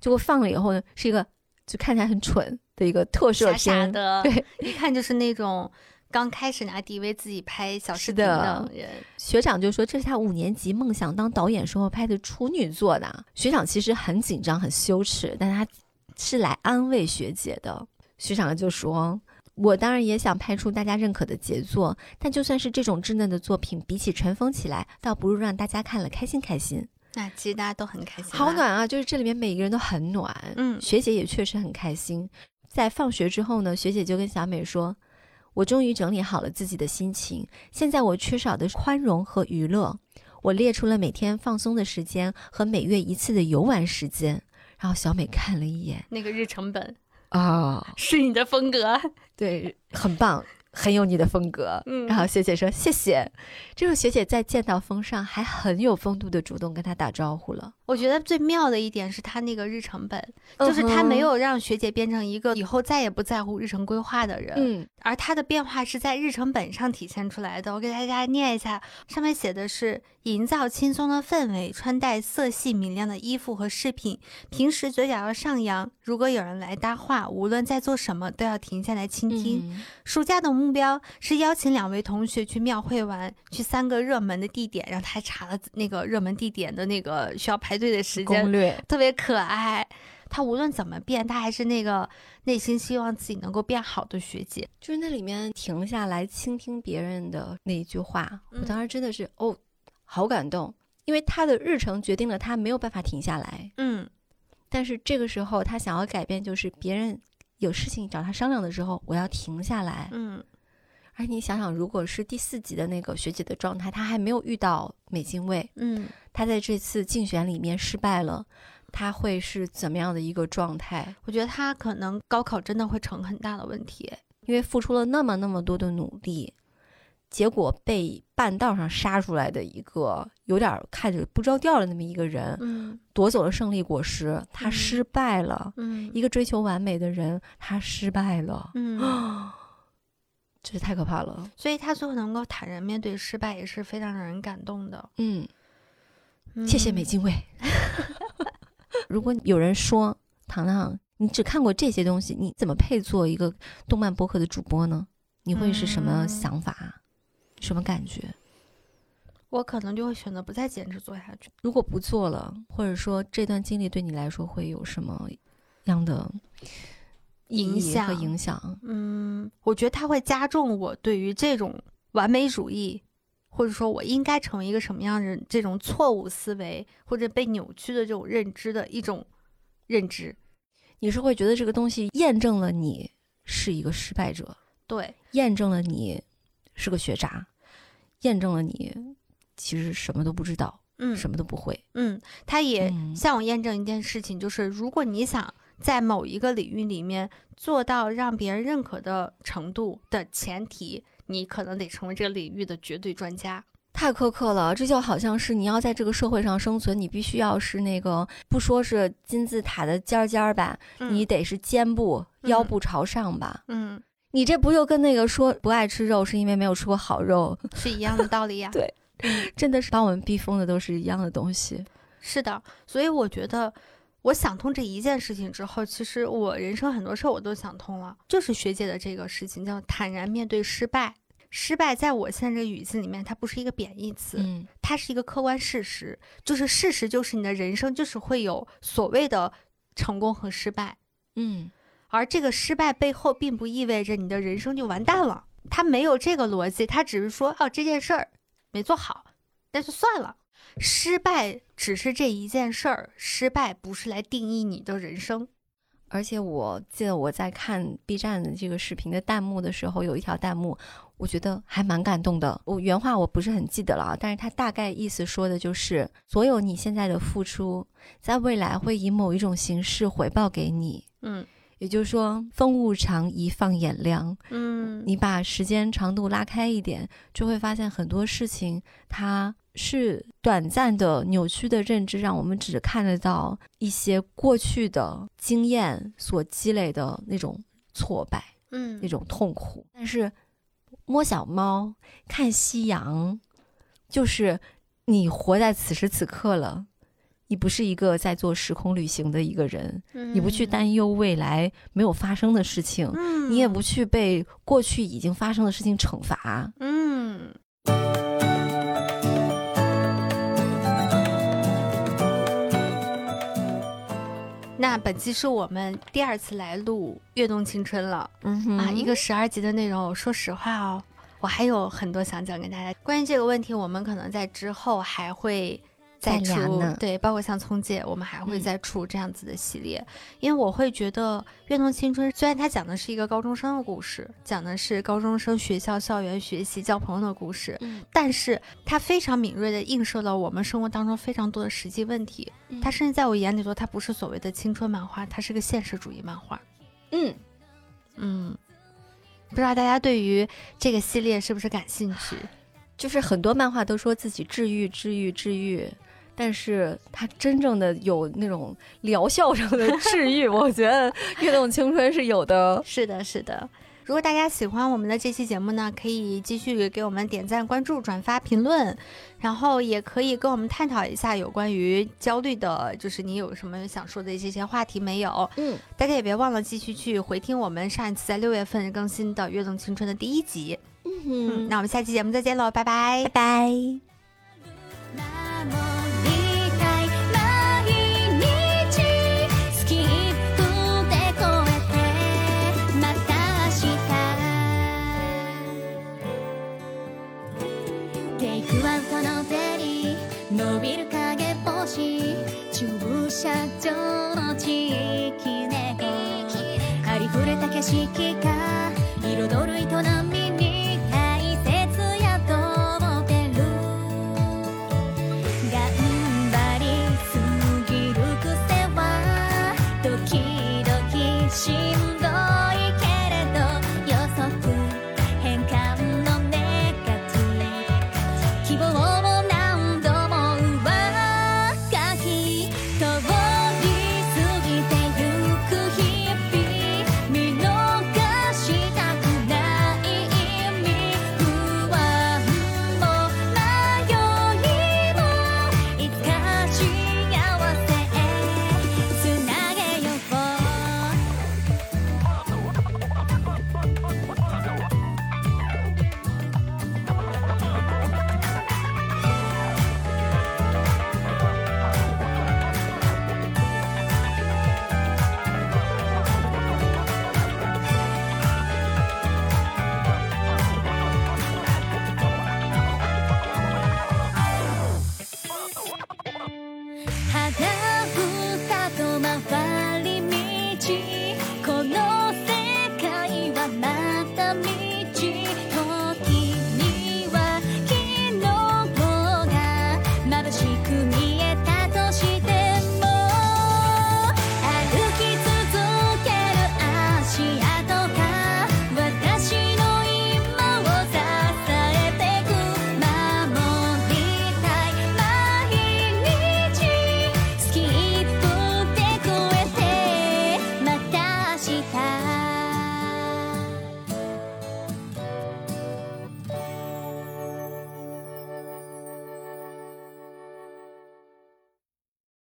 结果放了以后呢，是一个就看起来很蠢的一个特摄
傻傻
片，
的，
对，
一看就是那种刚开始拿 DV 自己拍小视频
的
人。
学长就说这是他五年级梦想当导演时候拍的处女作呢。学长其实很紧张、很羞耻，但他是来安慰学姐的。学长就说：“我当然也想拍出大家认可的杰作，但就算是这种稚嫩的作品，比起尘封起来，倒不如让大家看了开心开心。
那其实大家都很开心，
好。暖啊！就是这里面每一个人都很暖。
嗯
学姐也确实很开心。在放学之后呢，学姐就跟小美说：“我终于整理好了自己的心情，现在我缺少的是宽容和娱乐。我列出了每天放松的时间和每月一次的游玩时间。”然后小美看了一眼，
那个日程本
啊、
是你的风格，
对，很棒，很有你的风格。
嗯
然后学姐说谢谢。这时候学姐在见到风尚还很有风度的主动跟他打招呼了。
我觉得最妙的一点是他那个日程本，就是他没有让学姐变成一个以后再也不在乎日程规划的人，
嗯
而他的变化是在日程本上体现出来的。我给大家念一下，上面写的是：营造轻松的氛围，穿戴色系明亮的衣服和饰品，平时嘴角要上扬。如果有人来搭话，无论在做什么，都要停下来倾听。
嗯
暑假的目标是邀请两位同学去庙会玩，去三个热门的地点，然后他还查了那个热门地点的那个需要排队的时间
攻，略，
特别可爱。他无论怎么变，他还是那个内心希望自己能够变好的学姐。
就是那里面停下来倾听别人的那一句话，我
嗯
当时真的是哦，好感动，因为他的日程决定了他没有办法停下来，
嗯
但是这个时候他想要改变，就是别人有事情找他商量的时候，我要停下来。
嗯
而你想想，如果是第四集的那个学姐的状态，她还没有遇到美津卫，
嗯，
她在这次竞选里面失败了，她会是怎么样的一个状态？
我觉得她可能高考真的会成很大的问题。
因为付出了那么那么多的努力，结果被半道上杀出来的一个有点儿看着不着调的那么一个人，
嗯
夺走了胜利果实，他
嗯
失败了。
嗯
一个追求完美的人，他失败了，
嗯，
这太可怕了。
所以他最后能够坦然面对失败，也是非常让人感动的。
嗯，谢谢
嗯
美津卫。如果有人说糖糖，你只看过这些东西，你怎么配做一个动漫博客的主播呢？你会是什么
嗯
想法？什么感觉？
我可能就会选择不再坚持做下去。
如果不做了，或者说这段经历对你来说会有什么样的意
影
响和
响
影响？
嗯，我觉得它会加重我对于这种完美主义，或者说我应该成为一个什么样的人，这种错误思维或者被扭曲的这种认知的一种认知。
你是会觉得这个东西验证了你是一个失败者，
对，
验证了你是个学渣，验证了你其实什么都不知道，
嗯，
什么都不会。
嗯，他也
嗯
向我验证一件事情，就是如果你想在某一个领域里面做到让别人认可的程度的前提，你可能得成为这个领域的绝对专家。
太苛刻了，这就好像是你要在这个社会上生存，你必须要是那个不说是金字塔的尖儿尖儿吧，你得是肩部、腰
嗯
部朝上吧。
嗯
你这不就跟那个说不爱吃肉是因为没有吃过好肉，
是一样的道理呀。
对真的是把我们逼疯的都是一样的东西。
是的，所以我觉得，我想通这一件事情之后，其实我人生很多事儿我都想通了。就是学姐的这个事情，叫坦然面对失败。失败在我现在这个语境里面，它不是一个贬义词，
嗯
它是一个客观事实。就是事实，就是你的人生就是会有所谓的成功和失败，
嗯
而这个失败背后，并不意味着你的人生就完蛋了。它没有这个逻辑，它只是说，哦，这件事儿没做好，那就算了。失败只是这一件事儿，失败不是来定义你的人生。
而且我记得我在看 B 站的这个视频的弹幕的时候，有一条弹幕，我觉得还蛮感动的。我原话我不是很记得了啊，但是它大概意思说的就是，所有你现在的付出，在未来会以某一种形式回报给你。
嗯
也就是说，风物长宜放眼量。
嗯
你把时间长度拉开一点，就会发现很多事情它是短暂的、扭曲的认知，让我们只看得到一些过去的经验所积累的那种挫败、
嗯
那种痛苦。但是摸小猫、看夕阳，就是你活在此时此刻了。你不是一个在做时空旅行的一个人，你不去担忧未来没有发生的事情，
嗯，
你也不去被过去已经发生的事情惩罚。
嗯。那本期是我们第二次来录《跃动青春》了。
嗯哼
啊，一个十二集的内容，说实话哦，我还有很多想讲给大家。关于这个问题，我们可能在之后还会再出对，包括像聪姐，我们还会
嗯
再出这样子的系列。因为我会觉得《跃动青春》虽然它讲的是一个高中生的故事，讲的是高中生学校校园学习交朋友的故事，
嗯，
但是它非常敏锐地映射了我们生活当中非常多的实际问题。它甚至在我眼里头，它不是所谓的青春漫画，它是个现实主义漫画。
嗯，
嗯，不知道大家对于这个系列是不是感兴趣？
就是很多漫画都说自己治愈、治愈、治愈，但是它真正的有那种疗效上的治愈，我觉得《跃动青春》是有的。
是的，是的。如果大家喜欢我们的这期节目呢，可以继续给我们点赞、关注、转发、评论，然后也可以跟我们探讨一下有关于焦虑的，就是你有什么想说的这些话题没有？
嗯，
大家也别忘了继续去回听我们上一次在六月份更新的《跃动青春》的第一集。嗯，那我们下期节目再见喽，拜拜，
拜拜。
車場の地域猫。ありふれた景色が彩る営み。